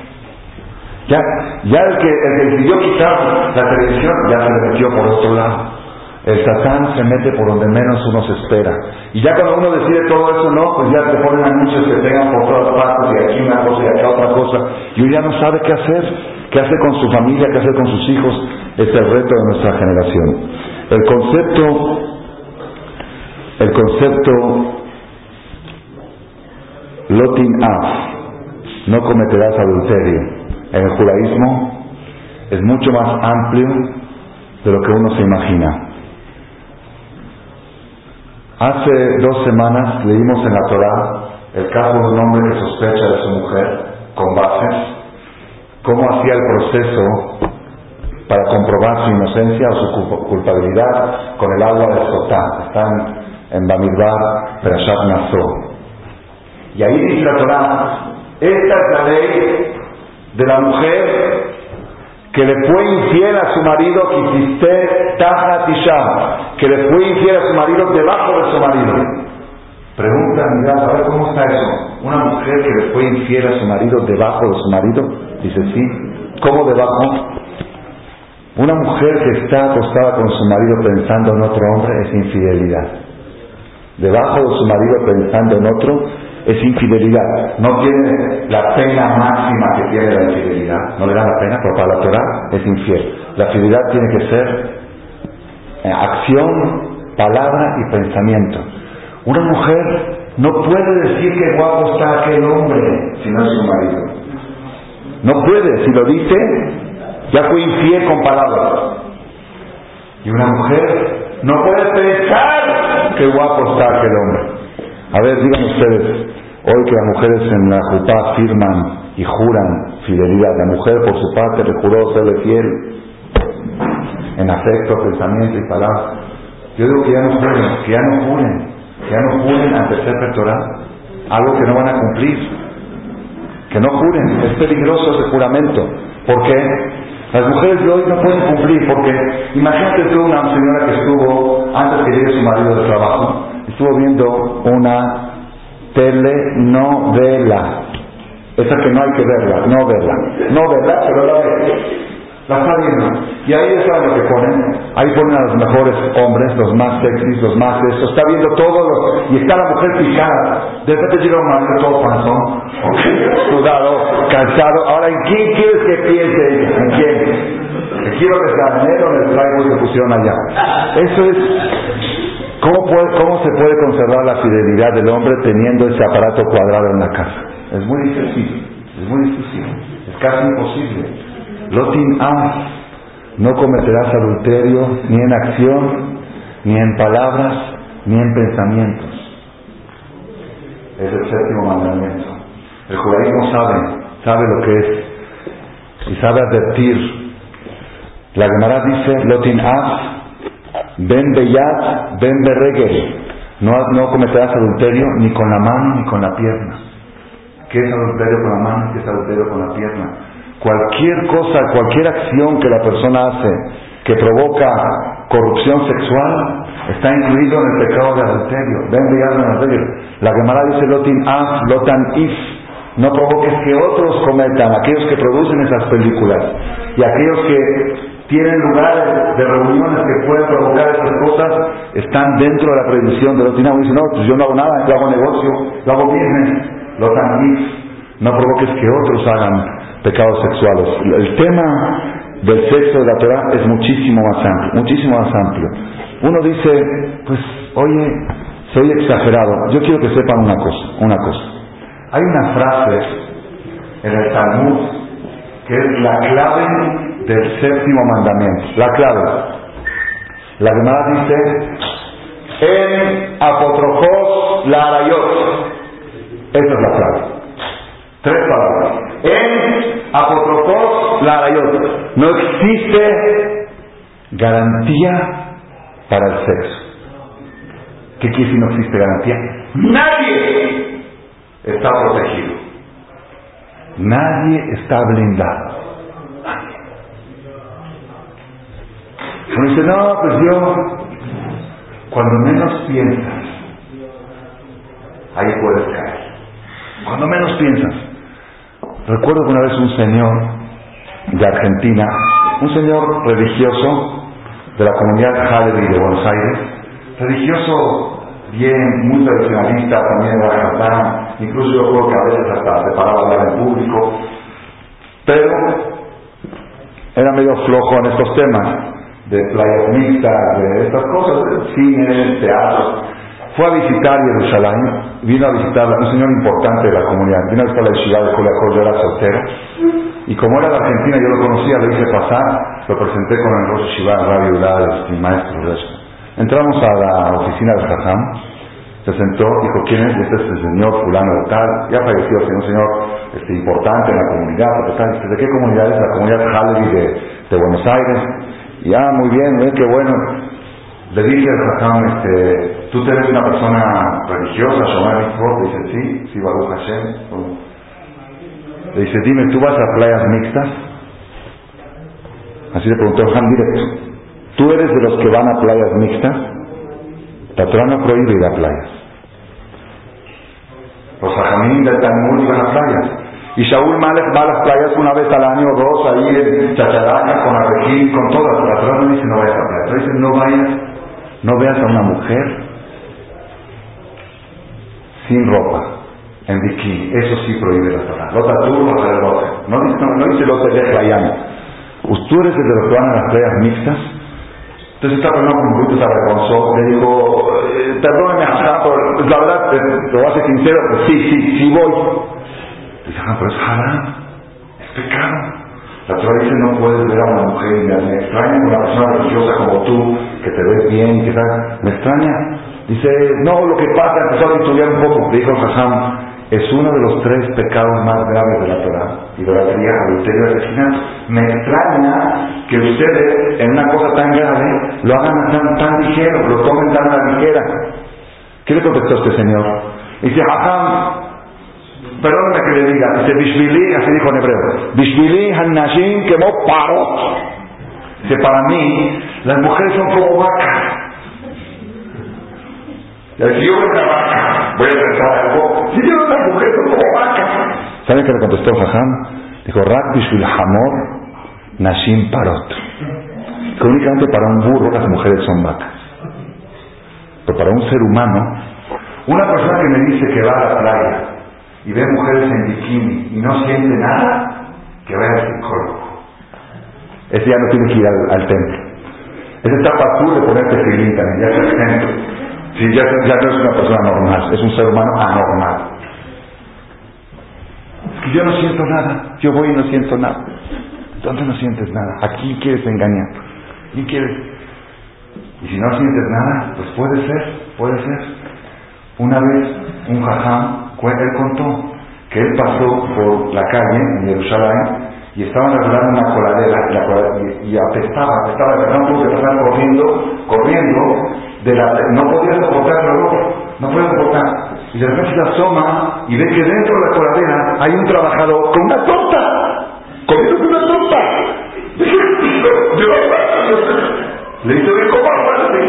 Ya, ya el que, el que decidió quitar la televisión ya se le metió por otro lado. El satán se mete por donde menos uno se espera. Y ya cuando uno decide todo eso, no, pues ya te ponen anuncios que pegan por todas partes, y aquí una cosa y acá otra cosa. Y uno ya no sabe qué hacer, qué hacer con su familia, qué hacer con sus hijos. Es el reto de nuestra generación. El concepto, el concepto Lotin Af, no cometerás adulterio, en el judaísmo es mucho más amplio de lo que uno se imagina. Hace dos semanas leímos en la Torah el caso de un hombre que sospecha de su mujer con bases, cómo hacía el proceso para comprobar su inocencia o su culpabilidad con el agua del sotá. Están en Bamidbar, Perashat Nassau. Y ahí dice la Torah, esta es la ley de la mujer que le fue infiel a su marido, que le fue infiel a su marido debajo de su marido. Pregunta, mira, a cómo está eso. Una mujer que le fue infiel a su marido debajo de su marido, dice sí. ¿Cómo debajo? Una mujer que está acostada con su marido pensando en otro hombre es infidelidad. Debajo de su marido pensando en otro es infidelidad. No tiene la pena máxima que tiene la infidelidad. No le da la pena, pero para la Torah es infiel. La fidelidad tiene que ser eh, acción, palabra y pensamiento. Una mujer no puede decir que guapo está aquel hombre si no es su marido. No puede, si lo dice, ya fue infiel con palabras. Y una mujer no puede pensar que guapo está aquel hombre. A ver, digan ustedes, hoy que las mujeres en la Jupá firman y juran fidelidad, la mujer por su parte le juró serle fiel en afecto, pensamiento y palabra. Yo digo que ya no juren, que ya no juren, que ya no juren ante ser Torah, algo que no van a cumplir. Que no juren, es peligroso ese juramento. ¿Por qué? Las mujeres de hoy no pueden cumplir porque imagínate tú una señora que estuvo antes que llegue su marido de trabajo estuvo viendo una telenovela. Esa que no hay que verla, no verla. No verla, pero la ve. La está viendo. Y ahí es lo que ponen. Ahí ponen a los mejores hombres, los más sexys, los más estos. Está viendo todo y está la mujer picada. De repente llega un marido todo panzón, sudado, cansado. Ahora, ¿en quién quieres que piense? ¿En quién? Quiero que sea o les traigo que pusieron allá. Eso es ¿Cómo, ¿Cómo se puede conservar la fidelidad del hombre teniendo ese aparato cuadrado en la casa? Es muy difícil, es muy difícil, es casi imposible. Lotin A, no cometerás adulterio ni en acción, ni en palabras, ni en pensamientos. Es el séptimo mandamiento. El judaísmo sabe, sabe lo que es y sabe advertir. La Gemara dice, Lotin A, Ven beyat, ven berregel. No, no cometerás adulterio ni con la mano ni con la pierna. ¿Qué es adulterio con la mano? ¿Qué es adulterio con la pierna? Cualquier cosa, cualquier acción que la persona hace que provoca corrupción sexual está incluido en el pecado de adulterio. Ven beyat, ven adulterio. La Gemara dice lotin af, lotan if. No provoques que otros cometan, aquellos que producen esas películas y aquellos que tienen lugares de reuniones que pueden provocar estas cosas, están dentro de la prohibición de los dinamos. Dicen, no, pues yo no hago nada, yo hago negocio, yo hago business, lo no provoques que otros hagan pecados sexuales. El tema del sexo de la Torah es muchísimo más amplio, muchísimo más amplio. Uno dice, pues, oye, soy exagerado. Yo quiero que sepan una cosa, una cosa. Hay una frase en el Talmud que es la clave del séptimo mandamiento. La clave. La Gemara dice, en apotrofos la arayot. Esa es la clave. Tres palabras. En apotrofos la arayot. No existe garantía para el sexo. ¿Qué quiere decir no existe garantía? Nadie está protegido. Nadie está blindado. Uno dice, no, pues yo, cuando menos piensas, ahí puedes caer. Cuando menos piensas. Recuerdo que una vez un señor de Argentina, un señor religioso de la comunidad Halevi de Buenos Aires, religioso bien, muy tradicionalista también de Argentina, incluso yo creo que a veces hasta se paraba a hablar en público, pero era medio flojo en estos temas de playas mixtas, de estas cosas, cine, teatro. Fue a visitar Jerusalén, vino a visitar un señor importante de la comunidad, vino a visitar la ciudad de Coleacol, yo era soltero, y como era de Argentina, yo lo conocía, le hice pasar, lo presenté con el Rosh Shiva, Radio Udal, mi maestro eso. Entramos a la oficina del Jajam, Se sentó, dijo, ¿quién es? Este es el señor fulano de tal. Ya falleció, un señor este, importante en la comunidad. ¿De qué comunidad es? La comunidad Halley de, de Buenos Aires. Y ah, muy bien, qué bueno. Le dije al Hassan, este, ¿tú eres una persona religiosa, Shomar dice, sí, sí, Baruch Hashem. Le dice, dime, ¿tú vas a playas mixtas? Así le preguntó Han directo. ¿Tú eres de los que van a playas mixtas? La no prohíbe ir a playas. Los hajamín del Talmud iban a playas. Y Shaul Malek va a las playas una vez al año o dos, ahí en Chacharaña, con Arrequín, con todas. La Torah no dice no vayas a. La dice no vayas, no veas a una mujer sin ropa, en bikini. Eso sí prohíbe la Torah. Lota tú, lota No dice, no, no dice lota de Tú eres de los que van a las playas mixtas. Entonces esta persona un poquito se avergonzó, le dijo, eh, perdóneme, pues la verdad, eh, a ser sincero, pues sí, sí, sí voy. Dice, ah, pero es haram, es pecado. La Torah dice, no puedes ver a una mujer y me extraña una persona religiosa como tú, que te ves bien y que tal, me extraña. Dice, no, lo que pasa, empezó a estudiar un poco, dijo Hassan, es uno de los tres pecados más graves de la Torah, idolatría, adulterio asesinato. Me extraña que ustedes, en una cosa tan grave, lo hagan tan, tan ligero, lo tomen tan a la ligera. ¿Qué le contestó este señor? Dice, Hassan, perdóname que le diga, dice, Bishvili, así dijo en hebreo, Bishvili Hannashim quemó parot. Dice, para mí, las mujeres son como vacas. Y si yo una vaca, voy a pensar algo, si yo una mujer son como vaca. ¿Saben qué le contestó Jajam? Dijo, Rak Bishvil Hamor Nashim Parot. Que únicamente para un burro las mujeres son vacas. Pero para un ser humano, una persona que me dice que va a la playa y ve mujeres en bikini y no siente nada, que vaya al psicólogo. Ese ya no tiene que ir al, templo. Ese está para tú de ponerte filín también, ya está exento. Sí, ya, ya no es una persona normal, es un ser humano anormal. Es que yo no siento nada, yo voy y no siento nada. ¿Dónde no sientes nada? Aquí quieres engañar. ¿Y quieres? Y si no sientes nada, pues puede ser, puede ser. Una vez un jajam, él contó que él pasó por la calle en Jerusalén y estaban arreglando una coladera, y, y, apestaba, apestaba, el tuvo que pasar corriendo, corriendo, de la, no podía soportar el olor, no podía soportar. Y de repente se asoma y ve que dentro de la coladera hay un trabajador con una torta comiéndose una torta. Le dice, ¿cómo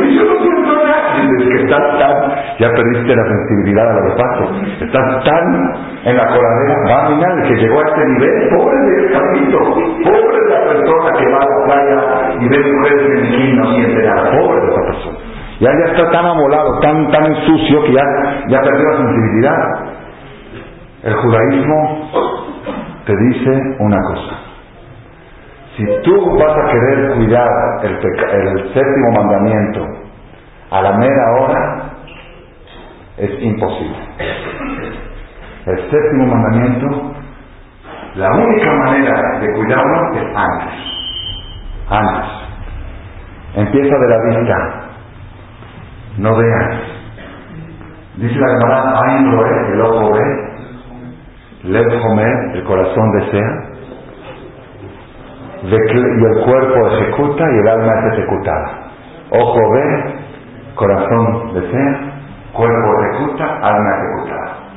Y yo no siento nada. Dice, que estás tan, ya perdiste la sensibilidad a los pasos. Estás tan en la coladera, va a mirar que llegó a este nivel. Pobre del cabrito, pobre de la persona que va a la playa y ve mujeres en el y no. Pobre de esa persona. Ya, ya está tan amolado, tan, tan sucio que ya, ya perdió la sensibilidad. El judaísmo te dice una cosa. Si tú vas a querer cuidar el séptimo mandamiento a la mera hora, es imposible. El séptimo mandamiento, la única manera de cuidarlo es antes. Antes. Empieza de la vista. No veas. Dice la hermana, Ain el ojo ve, Lev Homer, el corazón desea, y el cuerpo ejecuta y el alma es ejecutada. Ojo ve, corazón desea, cuerpo ejecuta, alma ejecutada.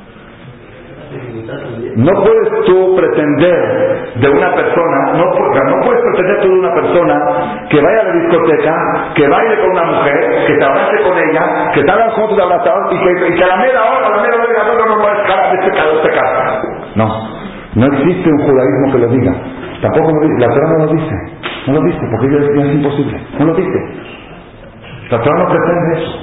No puedes tú pretender de una persona, no, no puedes pretender tú de una persona que vaya a la discoteca, que baile con una mujer, que te abrace con ella, que hagan juntos abrazados y que, y que a la media hora, a la media hora, no, no, no, no, este caso, este caso. No, no existe un judaísmo que lo diga. Tampoco lo dice, la Torah no lo dice. No lo dice, porque ya es, imposible. No lo dice. La Torah no pretende eso.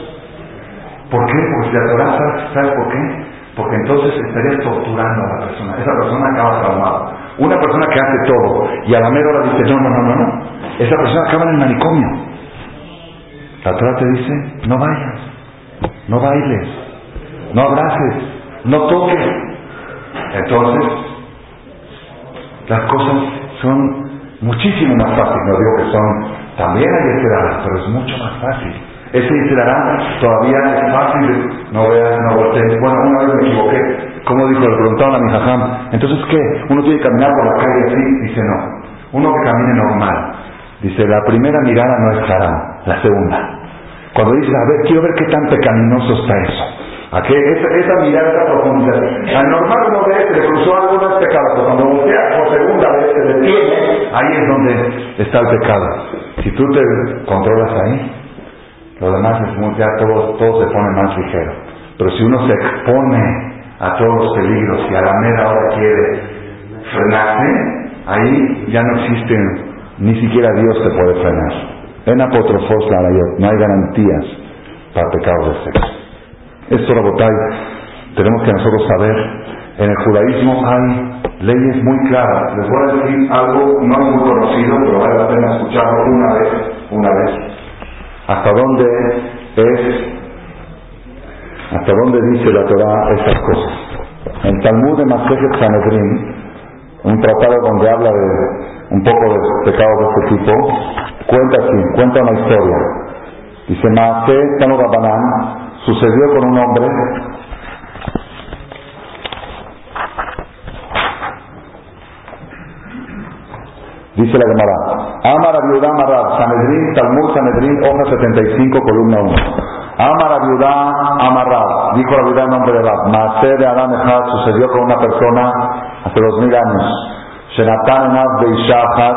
¿Por qué? Porque si Torah, ¿sabes, por qué? Porque entonces estarías torturando a la persona. Esa persona acaba traumada. Una persona que hace todo y a la mera hora dice, no, no, no, no, no. Esa persona acaba en el manicomio. La Torah te dice, no vayas, no bailes, no abraces, no toques. Entonces, las cosas son muchísimo más fáciles. No digo que son, también hay esperadas, pero es mucho más fácil. Ese Yitzhara todavía es fácil, no veas, no voltees. Bueno, una vez me equivoqué. ¿Cómo dijo? Le preguntaron a mi jajam. Entonces, ¿qué? ¿Uno tiene que caminar por la calle así? Dice, no. Uno que camine normal. Dice, la primera mirada no es haram, la segunda. Cuando dice, a ver, quiero ver qué tan pecaminoso está eso. ¿A qué? Esa, mirada, esa profundidad. Al normal uno ve que le cruzó algo, no pecado, pero cuando voltea por segunda vez se detiene, ahí es donde está el pecado. Si tú te controlas ahí, lo demás es muy, ya todo, todo se pone más ligero. Pero si uno se expone a todos los peligros y a la mera hora quiere frenarse, ahí ya no existe, ni siquiera Dios te puede frenar. En apotrofos no hay garantías para pecados de sexo. Esto, Rabotay, tenemos que nosotros saber, en el judaísmo hay leyes muy claras. Les voy a decir algo no muy conocido, pero vale la pena escucharlo una vez, una vez hasta dónde es, hasta dónde dice la Torah estas cosas. En Talmud de Masejet Sanedrin, un tratado donde habla de un poco de pecados de este tipo, cuenta así, cuenta una historia. Dice, Maase Tanu sucedió con un hombre Dice la Gemara, Amar Abiudá Marab, Sanedrín, Talmud Sanedrín, hoja 75, columna 1. Amar Abiudá Amarrab, dijo la vida en nombre de Rab, Maase de Adán sucedió con una persona hace dos mil años, Shenatan Enab Beishahat,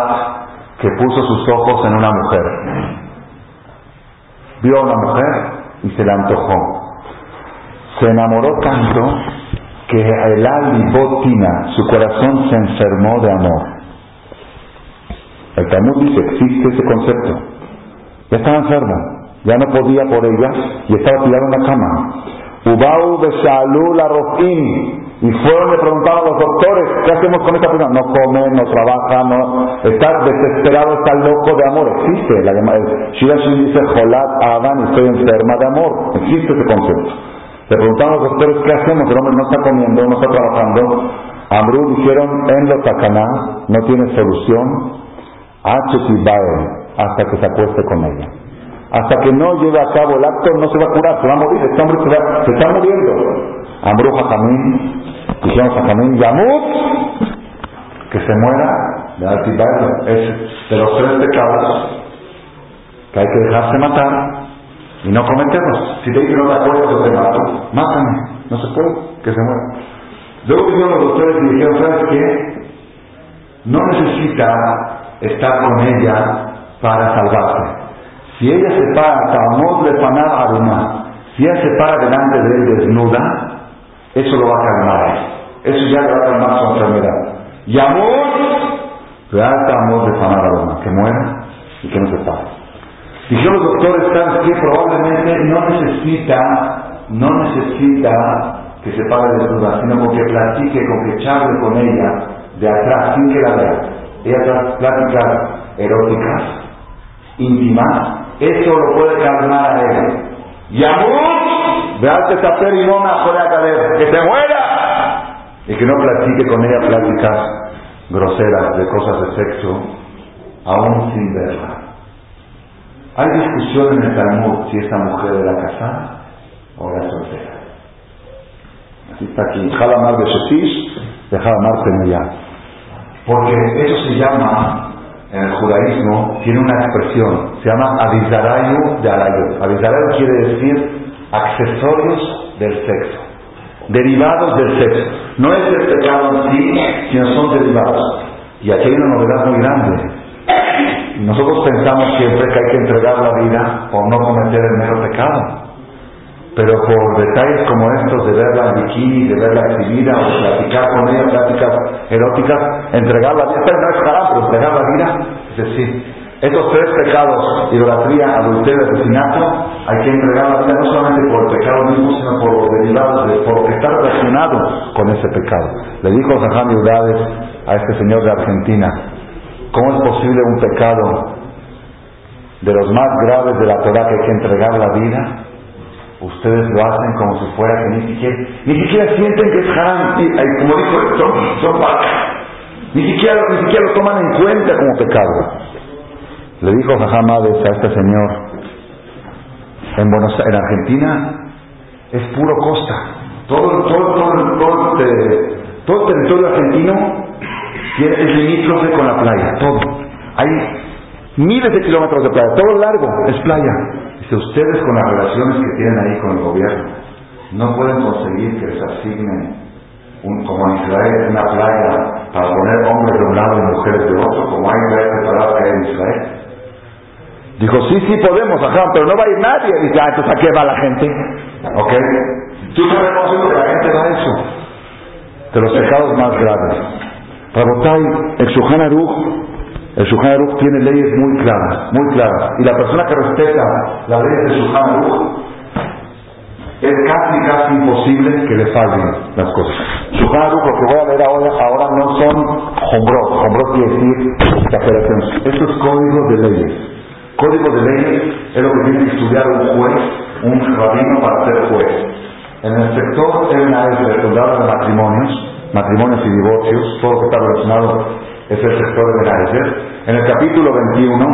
que puso sus ojos en una mujer. Vio a una mujer y se la antojó. Se enamoró tanto que el alibotina, su corazón se enfermó de amor. El Talmud dice, existe ese concepto. Ya estaba enfermo, ya no podía por ellas y estaba tirado en la cama. Ubau besalú la y fueron le preguntaron a los doctores, ¿qué hacemos con esta persona? No come, no trabaja, no está desesperado, está loco de amor. Existe, la Shirashin dice, Jolat Adán, estoy enferma de amor. Existe ese concepto. Le preguntaron a los doctores, ¿qué hacemos? El hombre no está comiendo, no está trabajando. Ambrú dijeron, en lo tacaná, no tiene solución, hasta que se acueste con ella. Hasta que no lleve a cabo el acto, no se va a curar, se va a morir, este hombre se, está muriendo. Ambrú Jajamín, dijeron Jajamín, Yamut, que se muera. Es de los tres pecados que hay que dejarse matar y no cometerlos. Si te dicen no te acuerdas, te mato, mátame, no se puede, que se muera. Luego vinieron los doctores y dijeron, ¿sabes qué? No necesita estar con ella para salvarse. Si ella se para, a si ella se para delante de él desnuda, eso lo va a calmar. Eso ya le va a calmar su enfermedad. Y amor, amor de Fanar que muera y que no se pare. Dijeron los doctores, ¿sabes que Probablemente no necesita, no necesita que se pare desnuda, sino con que platique, con que charle con ella de atrás, sin que la vea otras pláticas eróticas, íntimas, eso lo puede calmar a él. Y amor, veate saber y no me a caer, que se muera. Y que no platique con ella pláticas groseras de cosas de sexo, aún sin verla. Hay discusión en el Talmud si esta mujer era casada o era soltera. Así está aquí. Jalamar de Shetish, de Jalamar. Porque eso se llama, en el judaísmo, tiene una expresión, se llama avizarayu de alayu. Avizarayu quiere decir accesorios del sexo, derivados del sexo. No es el pecado en sí, sino son derivados. Y aquí hay una novedad muy grande. Nosotros pensamos siempre que hay que entregar la vida por no cometer el mero pecado. Pero por detalles como estos de verla en bikini, de verla exhibida o platicar con ella, pláticas eróticas, entregar la vida, no es pero entregar la vida, es decir, estos tres pecados, idolatría, adulterio, asesinato, hay que entregar la vida no solamente por el pecado mismo, sino por los derivados, de, por lo que está relacionado con ese pecado. Le dijo Zahán Udades a este señor de Argentina, ¿cómo es posible un pecado de los más graves de la Torah que hay que entregar la vida? Ustedes lo hacen como si fuera que ni siquiera, ni siquiera sienten que es haram, como dijo, son, son ni siquiera, ni siquiera lo toman en cuenta como pecado. Le dijo Jajamades a este señor, En, Buenos, en Argentina es puro costa. Todo, todo, todo, todo, el, todo el territorio argentino es limítrofe con la playa, todo. Hay miles de kilómetros de playa, todo largo es playa. Dice, ustedes con las relaciones que tienen ahí con el gobierno, no pueden conseguir que les asignen, un, como en Israel, una playa para poner hombres de un lado y mujeres de otro, como hay playas que hay en Israel. Dijo, sí, sí podemos, ajá, pero no va a ir nadie. Dice, ah, entonces ¿a qué va la gente? ¿Ok? Tú sabes que la gente va a eso. De los pecados más graves. Rabotai, el Shuhan Aruch, el Shuhan Aruch tiene leyes muy claras, muy claras. Y la persona que respeta la ley del Shuhan Aruch es casi, casi imposible que le fallen las cosas. Shuhan Aruch, lo que voy a leer ahora, ahora no son hombrot. Hombrot quiere decir exageraciones. Estos códigos de leyes. Código de leyes es lo que tiene que estudiar un juez, un rabino para ser juez. En el sector el de de matrimonios, matrimonios y divorcios, todo lo que está relacionado es el sector de. En el capítulo 21,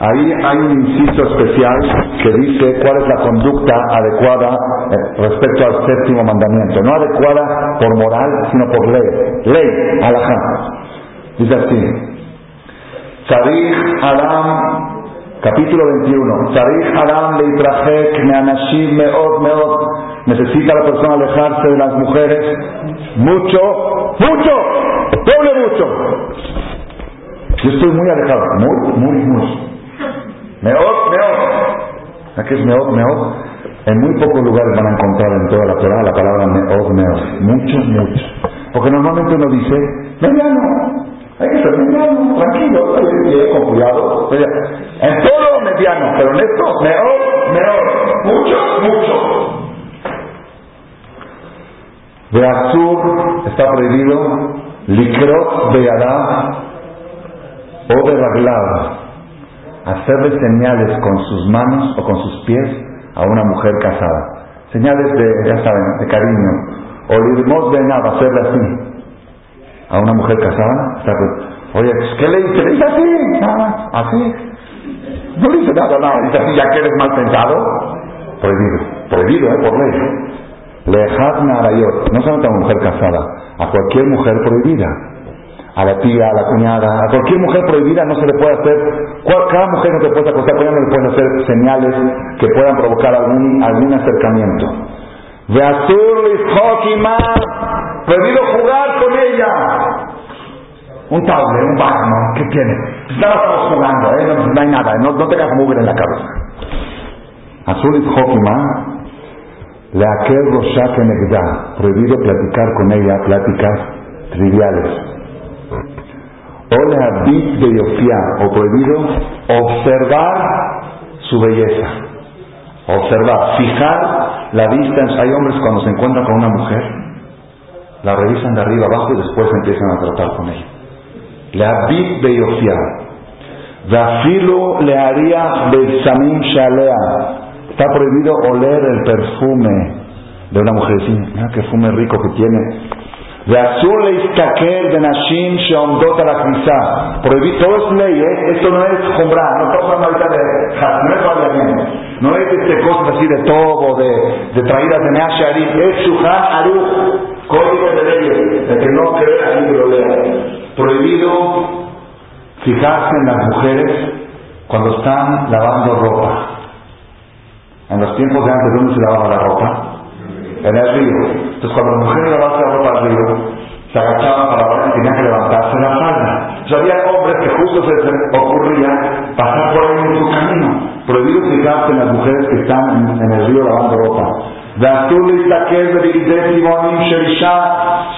ahí hay un inciso especial que dice cuál es la conducta adecuada eh, respecto al séptimo mandamiento. No adecuada por moral, sino por ley. Ley, alajá. Dice así. Sarich Adam, capítulo 21. Sarich Adam leitrajek meanashim meot meot necesita la persona alejarse de las mujeres mucho, mucho, doble mucho. Yo estoy muy alejado, muy, muy, muy. Meot, meot. ¿Qué es meot, meot? En muy pocos lugares van a encontrar en toda la Torah la palabra meot, meot. Mucho, mucho. Porque normalmente uno dice, mediano. Hay que ser mediano, tranquilo, con cuidado. En todo mediano, pero en esto, meot, meot. Mucho, mucho. De Azur está prohibido Likrot Beadá o de Raglada hacerle señales con sus manos o con sus pies a una mujer casada. Señales de, ya saben, de cariño. O Lirmos nada hacerle así a una mujer casada. Oye, ¿qué le dice? Le dice así, nada, así. No le dice nada, nada, dice así, ya que eres mal pensado. Prohibido, prohibido, ¿eh? por ley. Lejazna Arayot, no solamente a una mujer casada, a cualquier mujer prohibida, a la tía, a la cuñada, a cualquier mujer prohibida no se le puede hacer, cada mujer no te puede acostar con ella, no le pueden hacer señales que puedan provocar algún, algún acercamiento. De azul prohibido jugar con ella. Un tablet, un barno, ¿qué tiene? Estamos jugando, ¿eh? no, hay nada, no, no tengas mugre en la cabeza. Azul y la Rosha Negda, prohibido platicar con ella pláticas triviales. O la bit de Yofia, o prohibido observar su belleza. Observar, fijar la vista. Hay hombres cuando se encuentran con una mujer, la revisan de arriba abajo y después empiezan a tratar con ella. La bit de Yofia. Zafilo le haría Betsamim Shalea Está prohibido oler el perfume de una mujer. Mira qué perfume rico que tiene. De azul istakel de nashim sheomdot la crisa. Prohibido, todo es ley, ¿eh? esto no es comprar, no estamos hablando ahorita de no es variamente, no es este cosas así de todo, de, de traídas de Neasharim, es Shuhan Aruch, código de leyes, de que no crea y lo lea. Prohibido fijarse en las mujeres cuando están lavando ropa. En los tiempos de antes, ¿dónde se lavaba la ropa? En el río. Entonces, cuando la mujer lavaba la ropa al río, se agachaban para lavar y tenían que levantarse la falda. Entonces, había hombres que justo se les ocurría pasar por ahí en su camino. Prohibido fijarse en las mujeres que están en, el río lavando ropa.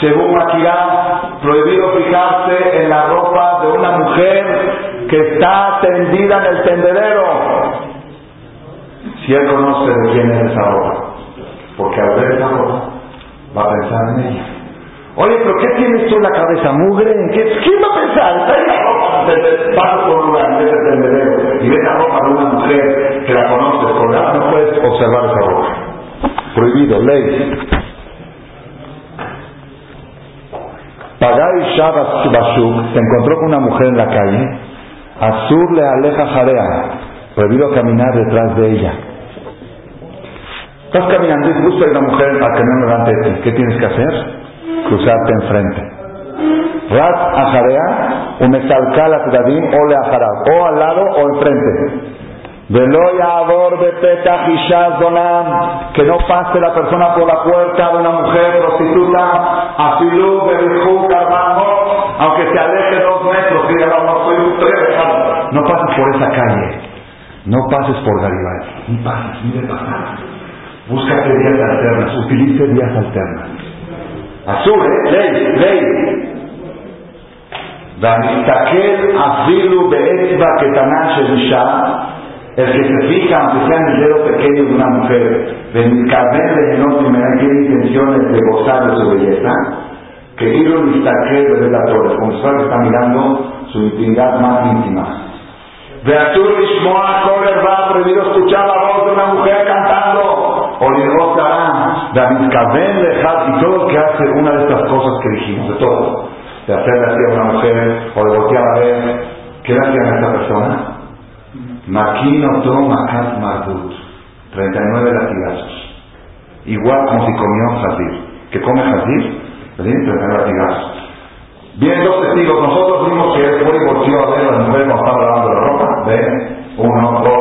según Makirá, prohibido fijarse en la ropa de una mujer que está tendida en el tendedero. Él conoce de quién es esa ropa, porque al ver esa ropa va a pensar en ella. Oye, pero ¿qué tienes tú en la cabeza? ¿Mugre? ¿Qué, ¿Quién va a pensar? Está la ropa, paso por un lugar, ves el tendedero y ves la ropa de una mujer que la conoces, colgada, no puedes observar esa ropa. Prohibido, ley. Pagai Shabbat Bashuk se encontró con una mujer en la calle. Azur le aleja jarea, prohibido caminar detrás de ella. Estás caminando y gusta una mujer a que no delante de ti. ¿Qué tienes que hacer? Cruzarte enfrente. Rat ajarea, un mesalcal o le o al lado o enfrente. Veloya ador de donam, que no pase la persona por la puerta de una mujer prostituta, afilu bebijú aunque se aleje dos metros, diga un no pases por esa calle, no pases por Garibay, ni pases, ni de pasar. Búscate vías alternas, utilice vías alternas. Azul, ¿eh? ley, ley. והמסתכל אפילו באצבע קטנה של אישה el que se fija, aunque sea en el dedo pequeño de una mujer, de mi de no tiene intenciones de gozar de su belleza, que quiero destaque de la torre, como si está mirando su intimidad más íntima. De Artur Ishmoa Koler va prohibido escuchar la voz de una mujer cantando, o Lirosarán, de Caben dejar, y todo el que hace una de estas cosas que dijimos, de todo, de hacerle así a una mujer, o de voltear a ver, ¿qué le hacían a esta persona? Maquino Makat Mardut, 39 latigazos. Igual como si comió jazir. ¿Qué come jazir? Le 39 latigazos. Bien, dos testigos. Nosotros vimos que él fue y volvió a ver a las mujeres cuando estaba lavando la ropa. ¿Ven? Uno, dos,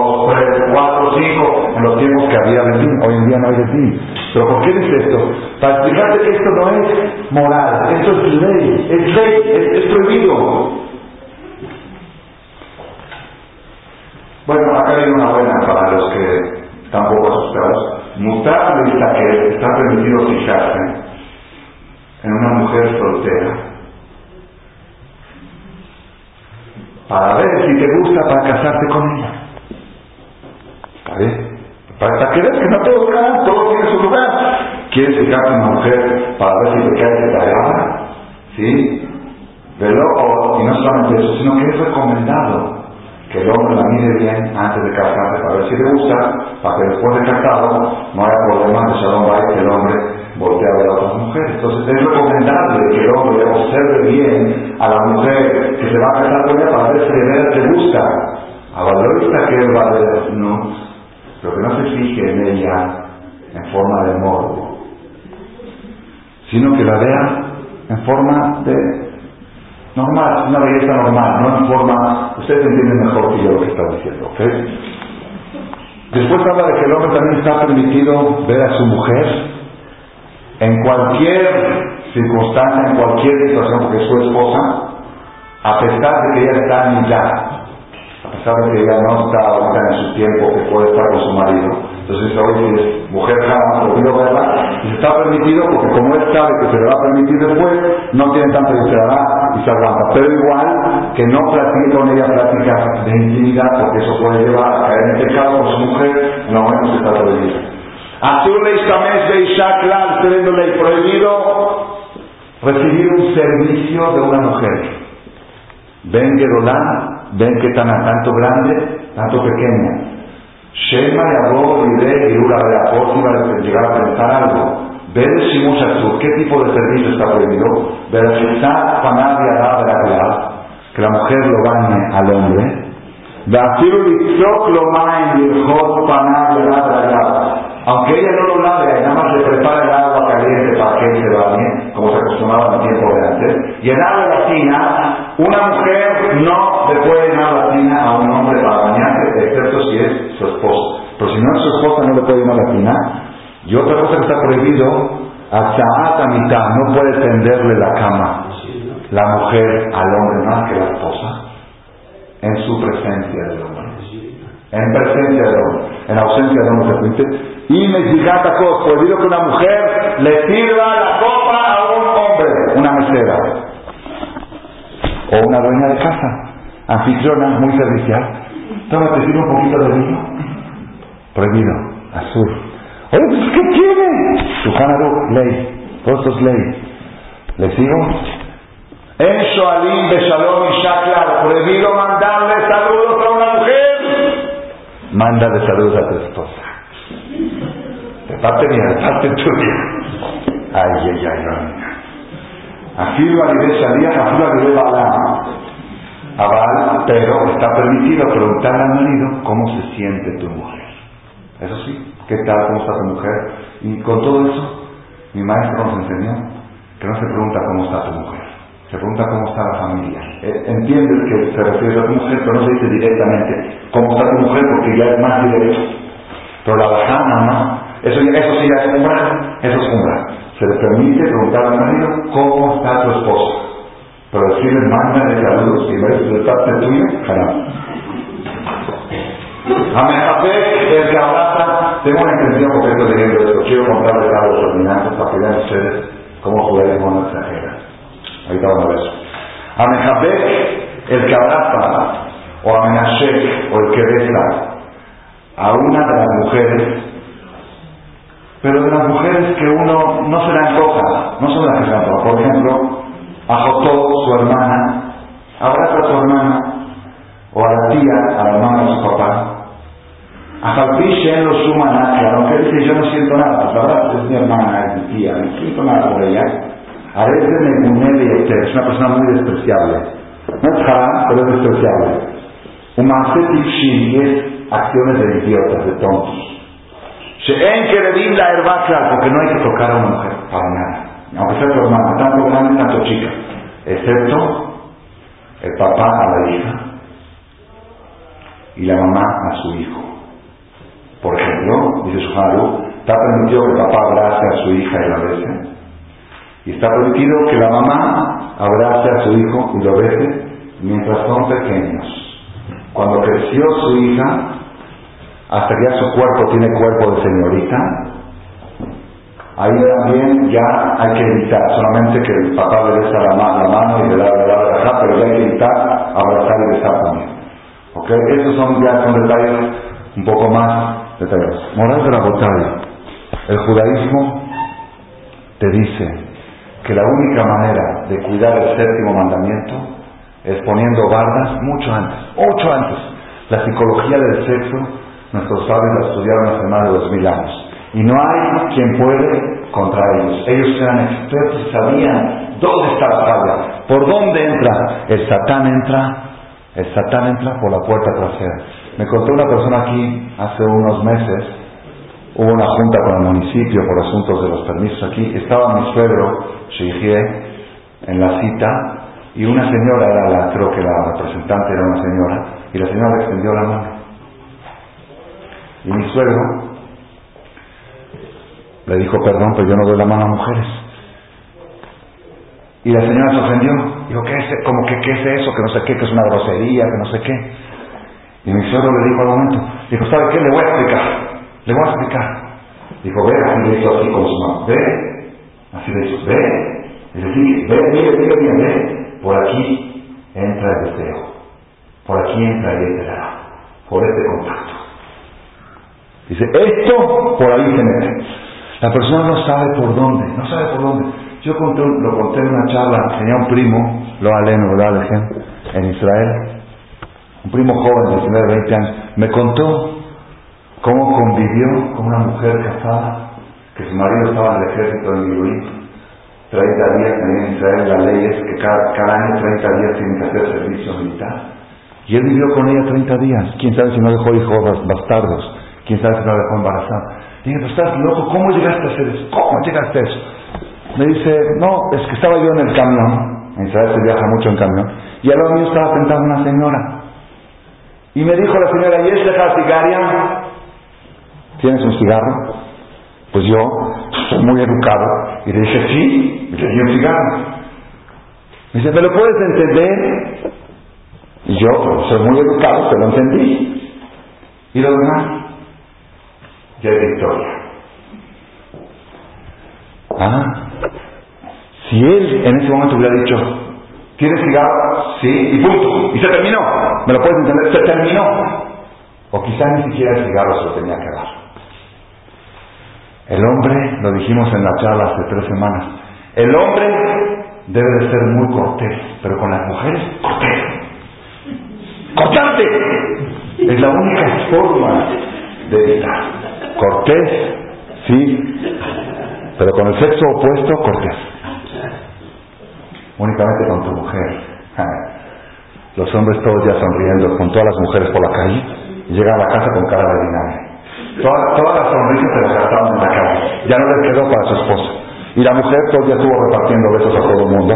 cuatro, cinco. En los tiempos que había de Hoy en día no hay de ¿Pero por qué dice esto? Para explicarte que esto no es moral. Esto es ley. Es ley. Es, prohibido. Bueno, acá hay una buena para los que están poco asustados. Mutar vista que está permitido fijarse en una mujer soltera para ver si te gusta para casarte con ella. ¿Vale? Para que veas que no todo lugar, todo tiene su lugar. ¿Quieres fijarte en una mujer para ver si te cae de la ¿Sí? Velo, y no solamente eso, sino que es recomendado que el hombre la mire bien antes de casarse para ver si le gusta, para que después de casado no haya problema de Shalom Bay que el hombre voltee a ver a otras mujeres. Entonces es recomendable que el hombre observe bien a la mujer que se va a casar con ella para ver si de le gusta. A valorista que él va a ver, no, pero que no se fije en ella en forma de morbo, sino que la vea en forma de normal, una belleza normal, no en forma, ustedes entienden mejor que yo lo que está diciendo, ¿ok? Después habla de que el hombre también está permitido ver a su mujer en cualquier circunstancia, en cualquier situación, porque es su esposa, a pesar de que ella está en de que ella no está ahorita en su tiempo que puede estar con su marido. Entonces hoy es mujer jamás prohibido verla, y está permitido porque como él sabe que se le va a permitir después, no tiene tanta dificultad y se aguanta. Pero igual que no platique con ella pláticas de intimidad, porque eso puede llevar a caer en pecado con su mujer, no menos está prohibido. Azul Leishkamesh de teniendo ley prohibido recibir un servicio de una mujer. Ven Gerolán, ven que tan tanto grande, tanto pequeña. Shema Yabó Lide y Ura de iba a llegar a pensar algo. Ver Shimush ¿qué tipo de servicio está prohibido? Ver Shizat Panad Yadab que la mujer lo bañe al hombre. Veafiru Litzok Lomain Yirjot Panad Yadab aunque ella no lo lave, nada más le prepara el agua caliente para que él se bañe, como se acostumbraba en el tiempo de antes, y en agua la tina, una mujer no le puede llenar la tina a un hombre para bañarse, excepto si es su esposa. Pero si no es su esposa, no le puede llenar la tina. Y otra cosa que está prohibido, hasta mitad, no puede tenderle la cama la mujer al hombre más que la esposa en su presencia del hombre. En presencia del hombre. En ausencia del hombre se permite. Y me cosas, prohibido que una mujer le sirva la copa a un hombre, una mesera. O una dueña de casa, anfitriona, muy servicial. Toma, te sirve un poquito de vino. Prohibido, azul. Oye, pues, ¿qué tiene? Su ley. Todo esto es ley. ¿Le sigo? En Shoalim, Beshalom y Shaklar, prohibido mandarle saludos a una mujer. Mándale saludos a tu esposa. De parte mía, de parte tuya. Ay, ay, ay, ay. Afilo a nivel salía, afilo a nivel Abal, pero está permitido preguntarle al marido cómo se siente tu mujer. Eso sí, ¿qué tal? ¿Cómo está tu mujer? Y con todo eso, mi maestro nos enseñó que no se pregunta cómo está tu mujer, se pregunta cómo está la familia. Eh, entiendes que se refiere a tu mujer, pero no se dice directamente cómo está tu mujer porque ya es más directo. Pero la bajana, ¿no? Eso, eso sí ya es umbral, eso es umbral. Se le permite preguntar al marido cómo está tu esposo. Pero decirle, mándale saludos y ves de parte tuya, jamás. Amejapé, el que abraza, tengo una intención porque estoy leyendo esto, quiero contarles algo terminando para que vean ustedes cómo judaísmo no exagera. Ahorita vamos a ver eso. Amejapé, el que abraza, o Amenashek, o el que besa a una de las mujeres, pero de las mujeres que uno no se la antoja, no son las que se antoja. Por ejemplo, a Jotó, su hermana, abraza a su hermana, o a la tía, a la hermana de su papá. A Jalpiche lo suma nada, aunque dice yo no siento nada, pues la es mi hermana, es mi tía, no siento nada por ella. A veces me une y es una persona muy despreciable. No es haram, pero es despreciable. Un y es acciones de idiotas, de tontos. En que le la herba, porque no hay que tocar a una mujer, para nada aunque sea tu hermana, tanto grande, tanto chica, excepto el papá a la hija y la mamá a su hijo. Por ejemplo, dice su Haru, está permitido que el papá abrace a su hija y la bese. Y está permitido que la mamá abrace a su hijo y lo bese mientras son pequeños. Cuando creció su hija, hasta que ya su cuerpo tiene cuerpo de señorita, Ahí también ya hay que evitar, solamente que el papá le besa la, mano y le da, le da la pero ya hay que evitar abrazar y besar también. ¿Ok? Esos son ya son detalles un poco más detallados. Moral de la botella. El judaísmo te dice que la única manera de cuidar el séptimo mandamiento es poniendo bardas mucho antes, mucho antes. La psicología del sexo, nuestros sabios la estudiaron hace más de dos mil años. Y no hay quien puede contra ellos. Ellos eran expertos sabían dónde está la falla, por dónde entra. El Satán entra, el Satán entra por la puerta trasera. Me contó una persona aquí hace unos meses, hubo una junta con el municipio por asuntos de los permisos aquí, estaba mi suegro, Shihie, en la cita, y una señora era la, creo que la representante era una señora, y la señora le extendió la mano. Y mi suegro le dijo, perdón, pero yo no doy la mano a mujeres. Y la señora se ofendió. Dijo, ¿qué es? Como que, ¿qué es eso? Que no sé qué, que es una grosería, que no sé qué. Y mi suegro le dijo al momento, dijo, ¿sabe qué? Le voy a explicar. Le voy a explicar. Dijo, ve, así le hizo así con su mano. Ve, así le hizo, ve. Le dije, ve, mire, mire bien, ve. Por aquí entra el deseo. Por aquí entra el deseo. Por este contacto. Dice, esto por ahí se. La persona no sabe por dónde, no sabe por dónde. Yo conté, lo conté en una charla, tenía un primo, lo aleno, ¿verdad? En Israel, un primo joven de 19, 20 años, me contó cómo convivió con una mujer casada, que su marido estaba en el ejército en Iruí, 30 días en Israel la ley es que cada, cada, año 30 días tiene que hacer servicio militar. Y él vivió con ella 30 días. Quién sabe si no dejó hijos bastardos. Quién sabe si no dejó embarazada. Dije, pues estás loco, ¿cómo llegaste a hacer eso? ¿Cómo llegaste a eso? Me dice, no, es que estaba yo en el camión, en Israel se viaja mucho en camión, y al lado mío estaba sentada una señora. Y me dijo la señora, ¿y esta cigarria? ¿Tienes un cigarro? Pues yo, soy muy educado, y le dije, sí, le di un cigarro. Me dice, ¿me lo puedes entender? Y yo, pues, soy muy educado, te lo entendí. ¿Y lo demás? Ya hay victoria. Ah, si él en ese momento hubiera dicho, ¿quieres cigarro? Sí, y punto. Y se terminó. ¿Me lo puedes entender? Se terminó. O quizá ni siquiera el cigarro se lo tenía que dar. El hombre, lo dijimos en la charla hace tres semanas, el hombre debe de ser muy cortés, pero con las mujeres, cortés. ¡Cortante! Es la única forma de evitar. Cortés, sí, pero con el sexo opuesto, cortés. Únicamente con tu mujer. Los hombres todos ya sonriendo, con todas las mujeres por la calle, llegan a la casa con cara de vinagre. Todas, las sonrisas se las en la calle. Ya no les quedó para su esposa. Y la mujer todo día estuvo repartiendo besos a todo el mundo.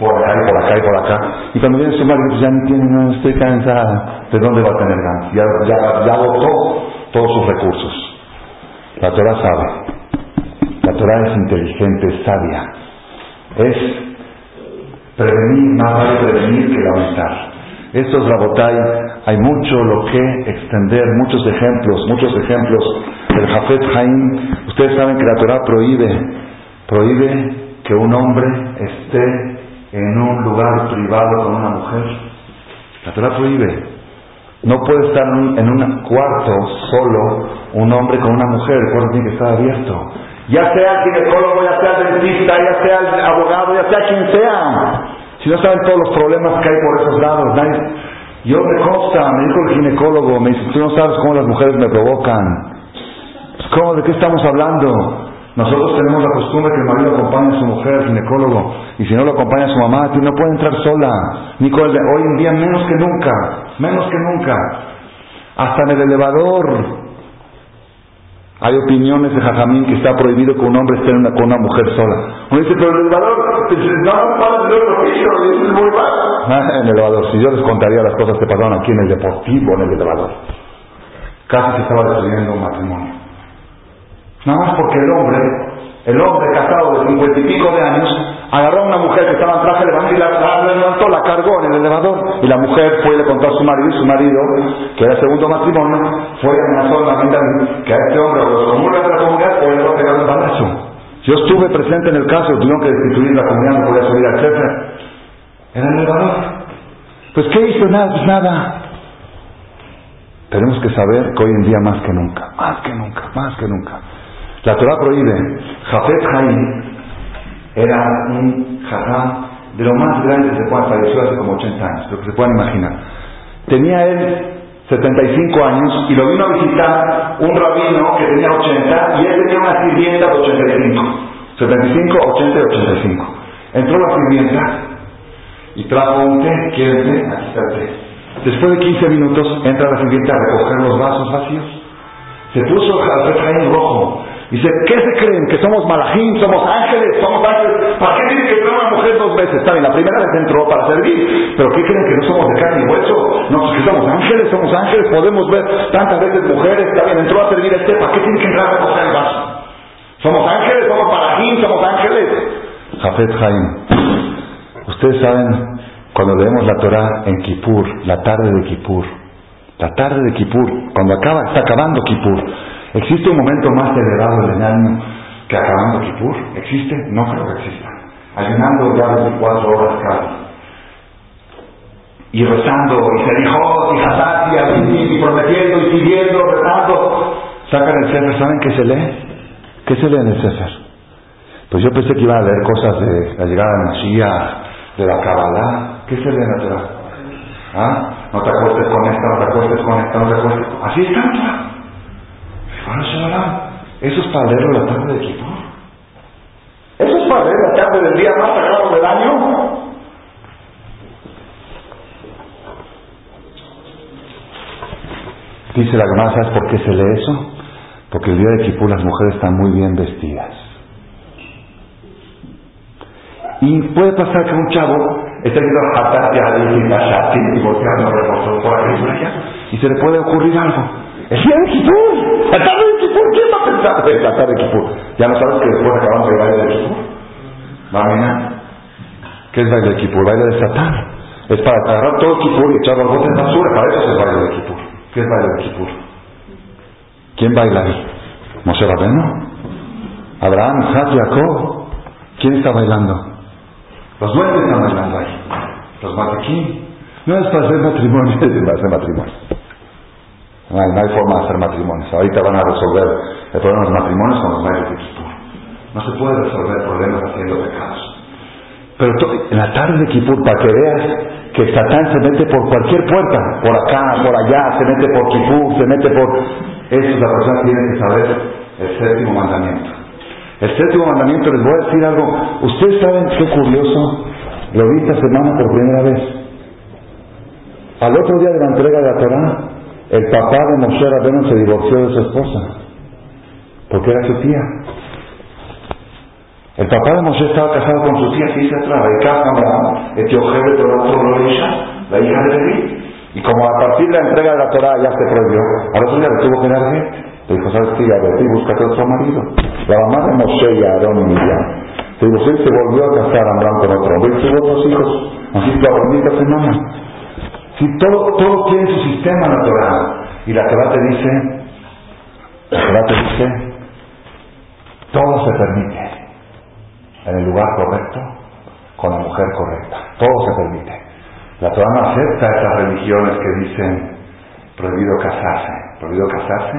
Por acá y por acá y por acá. Y cuando viene su marido, pues ya no tiene, no estoy cansada. ¿De dónde va a tener ganas? Ya, ya, ya agotó todos sus recursos. La Torah sabe. La Torah es inteligente, es sabia. Es prevenir, más vale prevenir que lamentar. Esto es Rabotai, hay mucho lo que extender, muchos ejemplos, muchos ejemplos del Jafet Haim. Ustedes saben que la Torah prohíbe, prohíbe que un hombre esté en un lugar privado con una mujer. La Torah prohíbe. No puede estar en un cuarto solo un hombre con una mujer, el cuarto tiene que estar abierto. Ya sea el ginecólogo, ya sea el dentista, ya sea el abogado, ya sea quien sea. Si no saben todos los problemas que hay por esos lados, yo me consta, me dijo el ginecólogo, me dice, tú no sabes cómo las mujeres me provocan. ¿Cómo? ¿De qué estamos hablando? Nosotros tenemos la costumbre que el marido acompañe a su mujer al ginecólogo y si no lo acompaña a su mamá, no puede entrar sola. Ni con hoy en día menos que nunca, menos que nunca. Hasta en el elevador hay opiniones de Jajamín que está prohibido que un hombre esté con una mujer sola. Uno dice, pero el elevador, no, es muy ah, en el elevador, si yo les contaría las cosas que pasaron aquí en el deportivo, en el elevador. Casi se estaba destruyendo un matrimonio. Nada más porque el hombre, el hombre casado de cincuenta y pico de años, agarró a una mujer que estaba en traje baño y la, levantó, la cargó en el elevador. Y la mujer fue y le contó a su marido, y su marido, que era segundo matrimonio, fue y amenazó a la vida que a este hombre o los comunes de la comunidad o le va a. Yo estuve presente en el caso, tuvieron que destituir la comunidad, no podía subir al jefe. Era el elevador. Pues ¿qué hizo? Nada, pues nada. Tenemos que saber que hoy en día más que nunca, más que nunca, más que nunca. La Torah prohíbe, Jafet Haim, era un jajá de lo más grande que se puede falleció hace como 80 años, lo que se puedan imaginar. Tenía él 75 años y lo vino a visitar un rabino que tenía 80 y él tenía una sirvienta de 85. 75, 80 y 85. Entró la sirvienta y trajo un té, ¿quiere té? Aquí está el té. Después de 15 minutos entra la sirvienta a recoger los vasos vacíos. Se puso el rojo Dice, ¿qué se creen? ¿Que somos malajín? ¿Somos ángeles? ¿Somos ángeles? ¿Para qué tiene que entrar una mujer dos veces? Está bien, la primera vez entró para servir, pero ¿qué creen que no somos de carne y hueso? No, pues que somos ángeles, somos ángeles, podemos ver tantas veces mujeres, está bien, entró a servir este, ¿para qué tiene que entrar a coger el vaso? ¿Somos ángeles? ¿Somos malajín? ¿Somos ángeles? Jafet Jaim, ustedes saben, cuando leemos la Torah en Kippur, la tarde de Kippur, la tarde de Kippur, cuando acaba, está acabando Kippur, ¿Existe un momento más celebrado del año que acabando Kipur? ¿Existe? No creo que exista. Ayunando ya 24 horas casi. Y rezando, y se dijo, y Hatati, y prometiendo, y siguiendo, rezando. Sacan el Sefer, ¿saben qué se lee? ¿Qué se lee en el Sefer? Pues yo pensé que iban a leer cosas de la llegada de Mashiach, de la Kabbalah. ¿Qué se lee en la Torah? ¿Ah? No te acuestes con esta, no te acuestes con esta, no te acuestes con... Así está. Eso es para leerlo la tarde de Kippur. Eso es para leer la tarde del día más sagrado del año. Dice la Gemara, ¿sabes por qué se lee eso? Porque el día de Kippur las mujeres están muy bien vestidas. Y puede pasar que un chavo esté viendo a y volteando por aquí y por allá, y se le puede ocurrir algo. De Kipur, la tarde de Kipur, ¿quién va a pensar en la tarde de Kipur? Ya no sabes que después acabamos el baile de Kipur. Va a ¿Qué es baile de Kipur? Baile de Satán. Es para agarrar todo Kipur y echarlo al bote de basura. Para eso es el baile de Kipur. ¿Qué es baile de Kipur? ¿Quién baila ahí? ¿Moshe Rabeno? ¿Abraham, Isaac, Jacob? ¿Quién está bailando? Los duendes están bailando ahí. Los aquí. No es para hacer matrimonio, es para hacer matrimonio. No hay, forma de hacer matrimonios. Ahorita van a resolver el problema de los matrimonios con los medios de Kipur. No se puede resolver problemas haciendo pecados. Pero en la tarde de Kipur, para que veas que Satán se mete por cualquier puerta, por acá, por allá, se mete por Kipur, se mete por... Eso la persona tiene que saber el séptimo mandamiento. El séptimo mandamiento, les voy a decir algo. Ustedes saben qué curioso, lo vi esta semana por primera vez. Al otro día de la entrega de la Torah, el papá de Moshe Rabbeinu se divorció de su esposa, porque era su tía. El papá de Moshe estaba casado con su tía, dice atrás, la hija de Levi. Y como a partir de la entrega de la Torah ya se prohibió, a otro día le tuvo que dar. Le dijo, ¿sabes qué? Ya ti, búscate otro marido. La mamá de Moshe y Aarón y Miriam se divorció y se volvió a casar Abraham con otro hombre y tuvo otros hijos. Así que la semana. Si todo, todo tiene su sistema la Torah. Y la Torah te dice, la Torah te dice, todo se permite en el lugar correcto, con la mujer correcta. Todo se permite. La Torah no acepta esas religiones que dicen prohibido casarse. Prohibido casarse.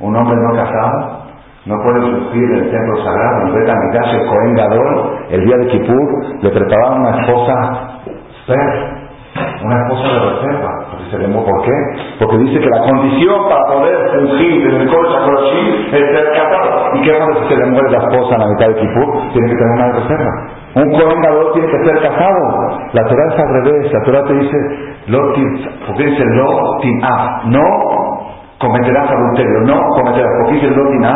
Un hombre no casado no puede sufrir el templo sagrado. En Betamidash, el Cohen Gadol, el día de Kippur, le preparaban una esposa una esposa de reserva. ¿Por qué? Porque dice que la condición para poder fungir en el Kodesh es ser casado. ¿Y qué pasa si se le muere la esposa en la mitad de Kippur? Tiene que tener una reserva. Un Cohen tiene que ser casado. La Torah es al revés. La Torah te dice, porque dice lo no cometerás adulterio, no cometerás, porque dice dice,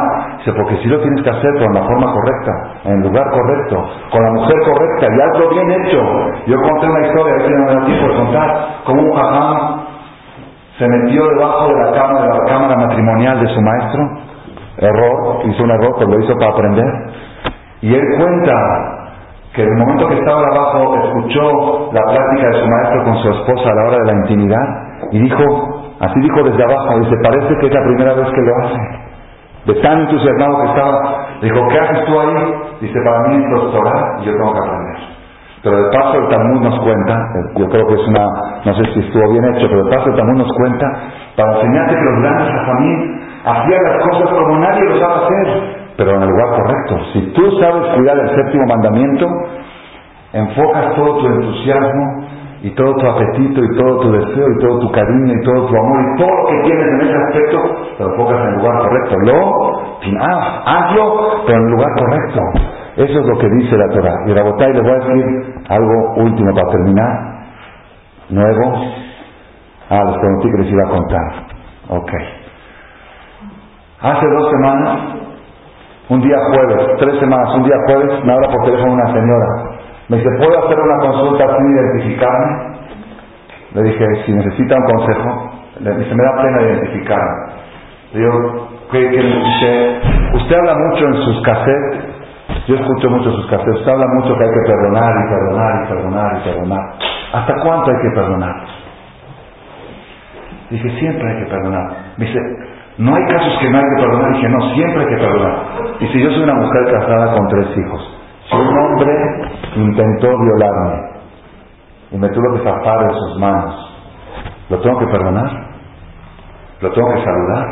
porque si lo tienes que hacer con la forma correcta, en el lugar correcto, con la mujer correcta, y algo bien hecho. Yo conté una historia, a no me da tiempo de contar, como un jajam se metió debajo de la de la cámara matrimonial de su maestro, error, hizo un error, pues lo hizo para aprender, y él cuenta que en el momento que estaba abajo escuchó la plática de su maestro con su esposa a la hora de la intimidad y dijo, Así dijo desde abajo, dice, parece que es la primera vez que lo hace. De tan entusiasmado que estaba, dijo, ¿qué haces tú ahí? Dice, para mí es doctorar y yo tengo que aprender. Pero de paso el Talmud nos cuenta, yo creo que es una, no sé si estuvo bien hecho, pero de paso el Talmud nos cuenta para enseñarte que los grandes también hacían las cosas como nadie lo sabe hacer, pero en el lugar correcto. Si tú sabes cuidar el séptimo mandamiento, enfocas todo tu entusiasmo y todo tu apetito y todo tu deseo y todo tu cariño y todo tu amor y todo lo que tienes en ese aspecto, lo enfocas en el lugar correcto. Lo, ah, hazlo, pero en el lugar correcto. Eso es lo que dice la Torah. Y Rabotay les voy a decir algo último para terminar. Nuevo. Ah, les prometí que les iba a contar. Ok. Hace dos semanas, un día jueves, tres semanas, un día jueves, me habla por teléfono una señora me dice, ¿puedo hacer una consulta sin identificarme? Le dije, si necesita un consejo, le dice, me da pena identificarme. Le digo, ¿qué, dice? Usted habla mucho en sus cassettes, yo escucho mucho sus cassettes, usted habla mucho que hay que perdonar y perdonar y perdonar y perdonar. ¿Hasta cuánto hay que perdonar? Dije, siempre hay que perdonar. Me dice, no hay casos que no hay que perdonar. Dije, no, siempre hay que perdonar. Y si yo soy una mujer casada con tres hijos, si un hombre intentó violarme y me tuvo que zafar de sus manos, ¿lo tengo que perdonar? ¿Lo tengo que saludar?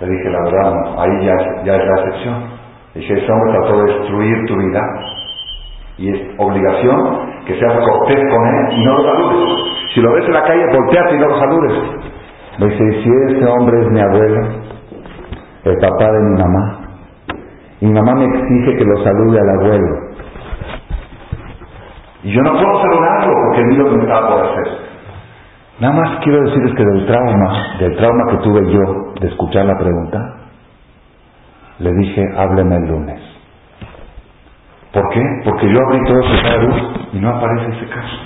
Le dije, la verdad, ahí ya, es la excepción. Dije, ese hombre trató de destruir tu vida y es obligación que seas cortés con él y no lo saludes. Si lo ves en la calle, volteate y no lo saludes. Me dice, si ese hombre es mi abuelo, el papá de mi mamá, mi mamá me exige que lo salude al abuelo. Y yo no puedo saludarlo porque ni lo que me estaba por hacer. Nada más quiero decirles que del trauma, del trauma que tuve yo de escuchar la pregunta, le dije, hábleme el lunes. ¿Por qué? Porque yo abrí todo ese luz y no aparece ese caso.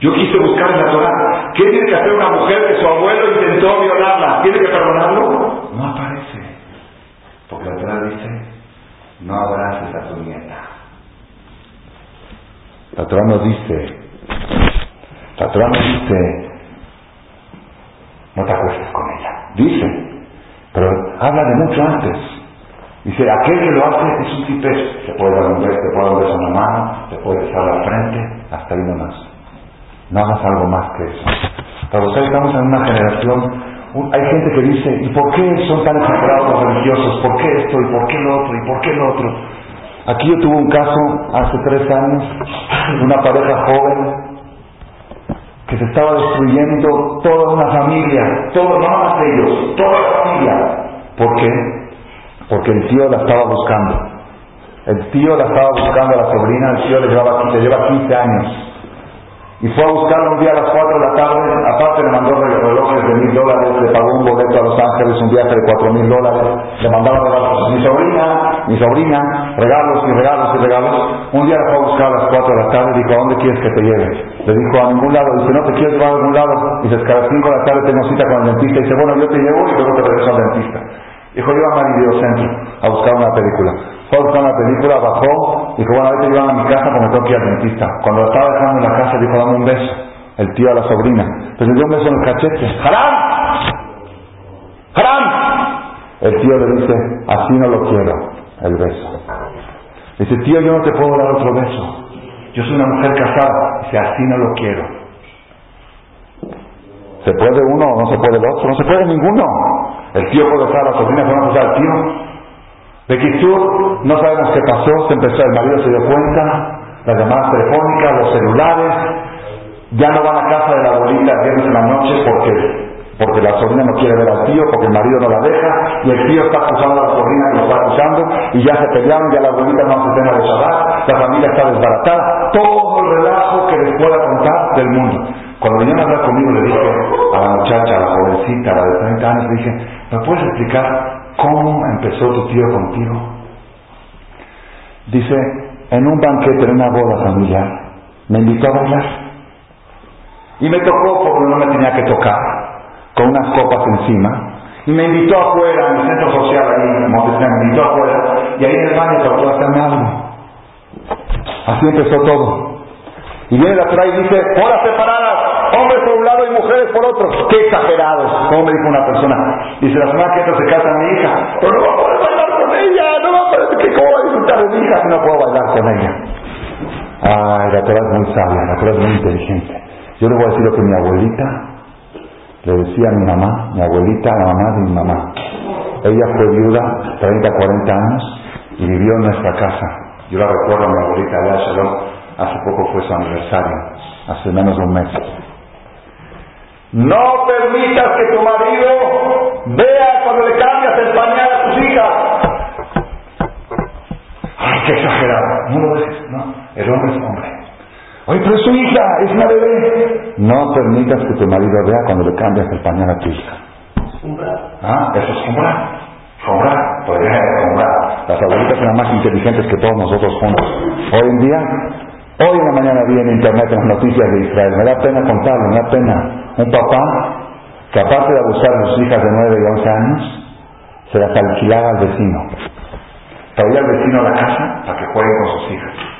Yo quise buscar en la Torah. ¿Qué tiene que hacer una mujer que su abuelo intentó violarla? ¿Tiene que perdonarlo? No aparece. Porque la Torah dice, no abraces a tu nieta. La Torah nos dice, la Torah nos dice, no te acuestes con ella. Dice, pero habla de mucho antes. Dice, aquel que lo hace es un tipés. Te puede dar un beso, te puede dar un beso en la mano, te puede besar la frente, hasta ahí nomás. No hagas algo más que eso. Pero estamos en una generación hay gente que dice, ¿y por qué son tan exagerados los religiosos? ¿Por qué esto? ¿Y por qué lo otro? ¿Y por qué lo otro? Aquí yo tuve un caso hace tres años una pareja joven que se estaba destruyendo toda una familia, todo, no más ellos, toda la familia. ¿Por qué? Porque el tío la estaba buscando. El tío la estaba buscando a la sobrina, el tío le llevaba, le lleva 15 años. Y fue a buscarla un día a las 4 de la tarde, aparte le mandó relojes de mil dólares, le pagó un boleto a Los Ángeles, un viaje de cuatro mil dólares, le mandaba regalos. Mi sobrina, mi sobrina, regalos y regalos y regalos. Un día la fue a buscar a las cuatro de la tarde y dijo, ¿a dónde quieres que te lleve? Le dijo, a ningún lado. Dice, no te quiero llevar a algún lado. Dice, es que a las cinco de la tarde tengo cita con el dentista. Dice, bueno, yo te llevo y luego te regreso al dentista. Dijo, yo a Videocentro a buscar una película. A una película, bajó, dijo, bueno, ahorita llevan a mi casa porque tengo que ir al dentista. Cuando la estaba dejando en la casa, dijo, dame un beso. El tío a la sobrina. Pues le dio un beso en el cachete. ¡Jarán! ¡Jarán! El tío le dice, así no lo quiero, el beso. Dice, tío, yo no te puedo dar otro beso. Yo soy una mujer casada. Dice, así no lo quiero. ¿Se puede uno o no se puede el otro? No se puede ninguno. El tío puede estar, la sobrina puede estar al tío. De Kisur, no sabemos qué pasó, se empezó, el marido se dio cuenta, las llamadas telefónicas, los celulares, ya no van a casa de la abuelita el viernes en la noche porque porque la sobrina no quiere ver al tío, porque el marido no la deja, y el tío está acusando a la sobrina que lo está acusando, y ya se pelearon, ya la abuelita no hace tema de Shabbat, la familia está desbaratada, todo el relajo que les pueda contar del mundo. Cuando vinieron a hablar conmigo le dije a la muchacha, a la jovencita, a la de 30 años, le dije, ¿me puedes explicar cómo empezó tu tío contigo? Dice, en un banquete, en una boda familiar, me invitó a bailar. Y me tocó porque no me tenía que tocar con unas copas encima, y me invitó afuera, en el centro social ahí en Montesina, me invitó afuera, y ahí en el baño trató de hacerme algo. Así empezó todo. Y viene la Torah y dice, horas separadas, hombres por un lado y mujeres por otro. Qué exagerados, como me dijo una persona. Dice, la semana que entra se casa mi hija, pero no va a poder bailar con ella, no va a poder, ¿cómo va a disfrutar de mi hija si no puedo bailar con ella? Ay, la Torah es muy sabia, la Torah es muy inteligente. Yo le voy a decir lo que mi abuelita le decía a mi mamá, mi abuelita, la mamá de mi mamá. Ella fue viuda 30, 40 años y vivió en nuestra casa. Yo la recuerdo a mi abuelita allá, Shalom, hace poco fue su aniversario, hace menos de un mes. No permitas que tu marido vea cuando le cambias el pañal a tus hijas. Ay, qué exagerado. No lo dejes, no. El hombre es hombre. Oye, pero es su hija, es una bebé. No permitas que tu marido vea cuando le cambias el pañal a tu hija. Ah, eso es comprar. Comprar, podría comprar. Las abuelitas eran más inteligentes que todos nosotros juntos. Hoy en día, hoy en la mañana vi en internet las noticias de Israel, me da pena contarlo, me da pena. Un papá que aparte de abusar de sus hijas de 9 y 11 años, se las alquilaba al vecino. Traía al vecino a la casa para que juegue con sus hijas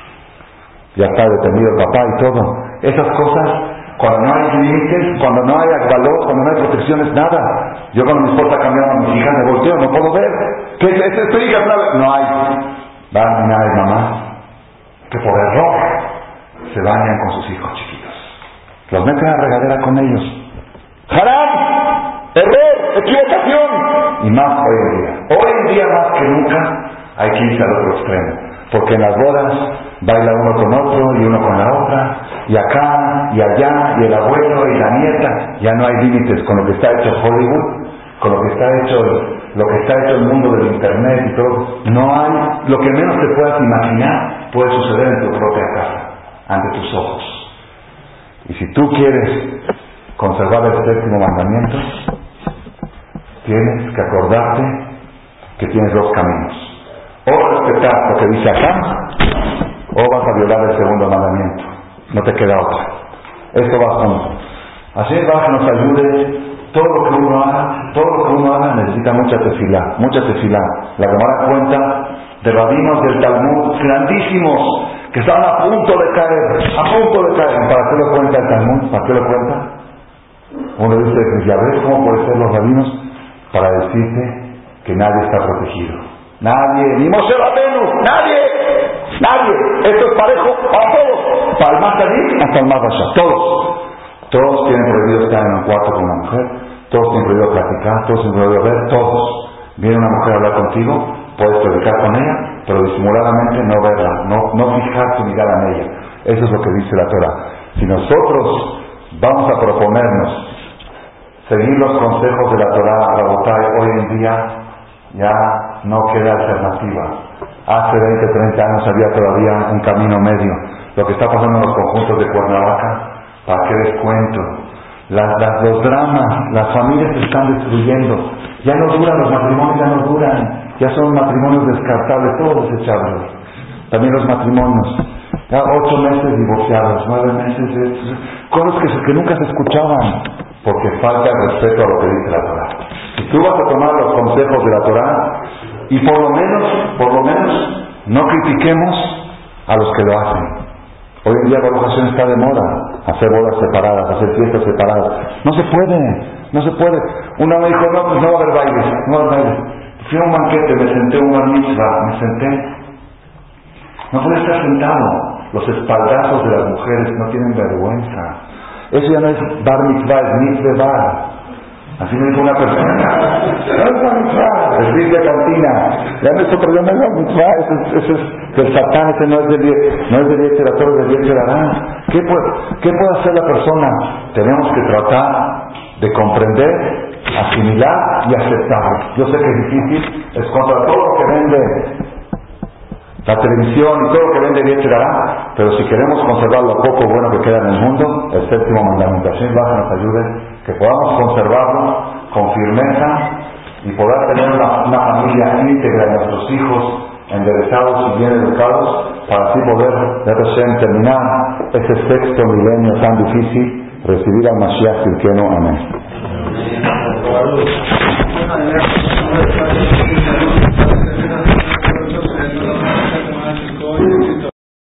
ya está detenido el papá y todo. Esas cosas, cuando no hay límites, cuando no hay valor, cuando no hay protecciones, nada. Yo cuando mi esposa cambiaba a mis hijas me volteo, no puedo ver. ¿Qué es esto? hija? No hay. Van a mamá que por error se bañan con sus hijos chiquitos. Los meten a regadera con ellos. ¡Haram! ¡Error! ¡Equivocación! Y más hoy en día. Hoy en día más que nunca hay que irse al otro extremo. Porque en las bodas baila uno con otro y uno con la otra, y acá y allá, y el abuelo y la nieta, ya no hay límites con lo que está hecho Hollywood, con lo que está hecho lo que está hecho el mundo del internet y todo. No hay, lo que menos te puedas imaginar puede suceder en tu propia casa, ante tus ojos. Y si tú quieres conservar el séptimo mandamiento, tienes que acordarte que tienes dos caminos. O respetar lo que dice acá, o vas a violar el segundo mandamiento. No te queda otra. Esto va junto. Así es, va nos ayude. Todo lo que uno haga, todo lo que uno haga necesita mucha tefilá, mucha tefilá. La Gemara cuenta de rabinos del Talmud grandísimos que estaban a punto de caer, a punto de caer. ¿Para qué lo cuenta el Talmud? ¿Para qué lo cuenta? Uno dice, pues ya ves cómo pueden ser los rabinos para decirte que nadie está protegido. Nadie, ni Moshe Rabenu, nadie, nadie. Esto es parejo a todos, para el más allí hasta todos. Todos tienen prohibido estar en un cuarto con una mujer, todos tienen prohibido platicar, todos tienen prohibido ver, todos. Viene una mujer a hablar contigo, puedes platicar con ella, pero disimuladamente no verla, no, no fijar tu mirada en ella. Eso es lo que dice la Torah. Si nosotros vamos a proponernos seguir los consejos de la Torah, Rabotai, hoy en día ya no queda alternativa. Hace 20, 30 años había todavía un camino medio. Lo que está pasando en los conjuntos de Cuernavaca, ¿para qué les cuento? los dramas, las familias se están destruyendo. Ya no duran, los matrimonios ya no duran, ya son matrimonios descartables, todos desechables. También los matrimonios, ya ocho meses divorciados, nueve meses, cosas que, nunca se escuchaban, porque falta el respeto a lo que dice la Torah. Si tú vas a tomar los consejos de la Torah, y por lo menos, por lo menos, no critiquemos a los que lo hacen. Hoy en día la educación está de moda, hacer bodas separadas, hacer fiestas separadas. No se puede, no se puede. Una me dijo, no, pues no va a haber bailes, no va a haber bailes. Fui a un banquete, me senté en una misma, me senté. No puede estar sentado. Los espaldazos de las mujeres no tienen vergüenza. Eso ya no es bar mitzvah, es mitzvah bar. Así me dijo una persona, no es es de cantina, ya no es otro, ya no es mitzvah, ese, ese es del satán, ese no es del no es del es del ¿Qué puede, ¿Qué puede hacer la persona? Tenemos que tratar de comprender, asimilar y aceptar. Yo sé que es difícil, es contra todo lo que vende la televisión y todo lo que vende bien dará, pero si queremos conservar lo poco bueno que queda en el mundo, el séptimo mandamiento, Hashem nos ayude, que podamos conservarlo con firmeza y poder tener una, familia íntegra nuestros hijos enderezados y bien educados, para así poder, de terminar ese sexto milenio tan difícil, recibir al Mashiach Tirkeno. Amén.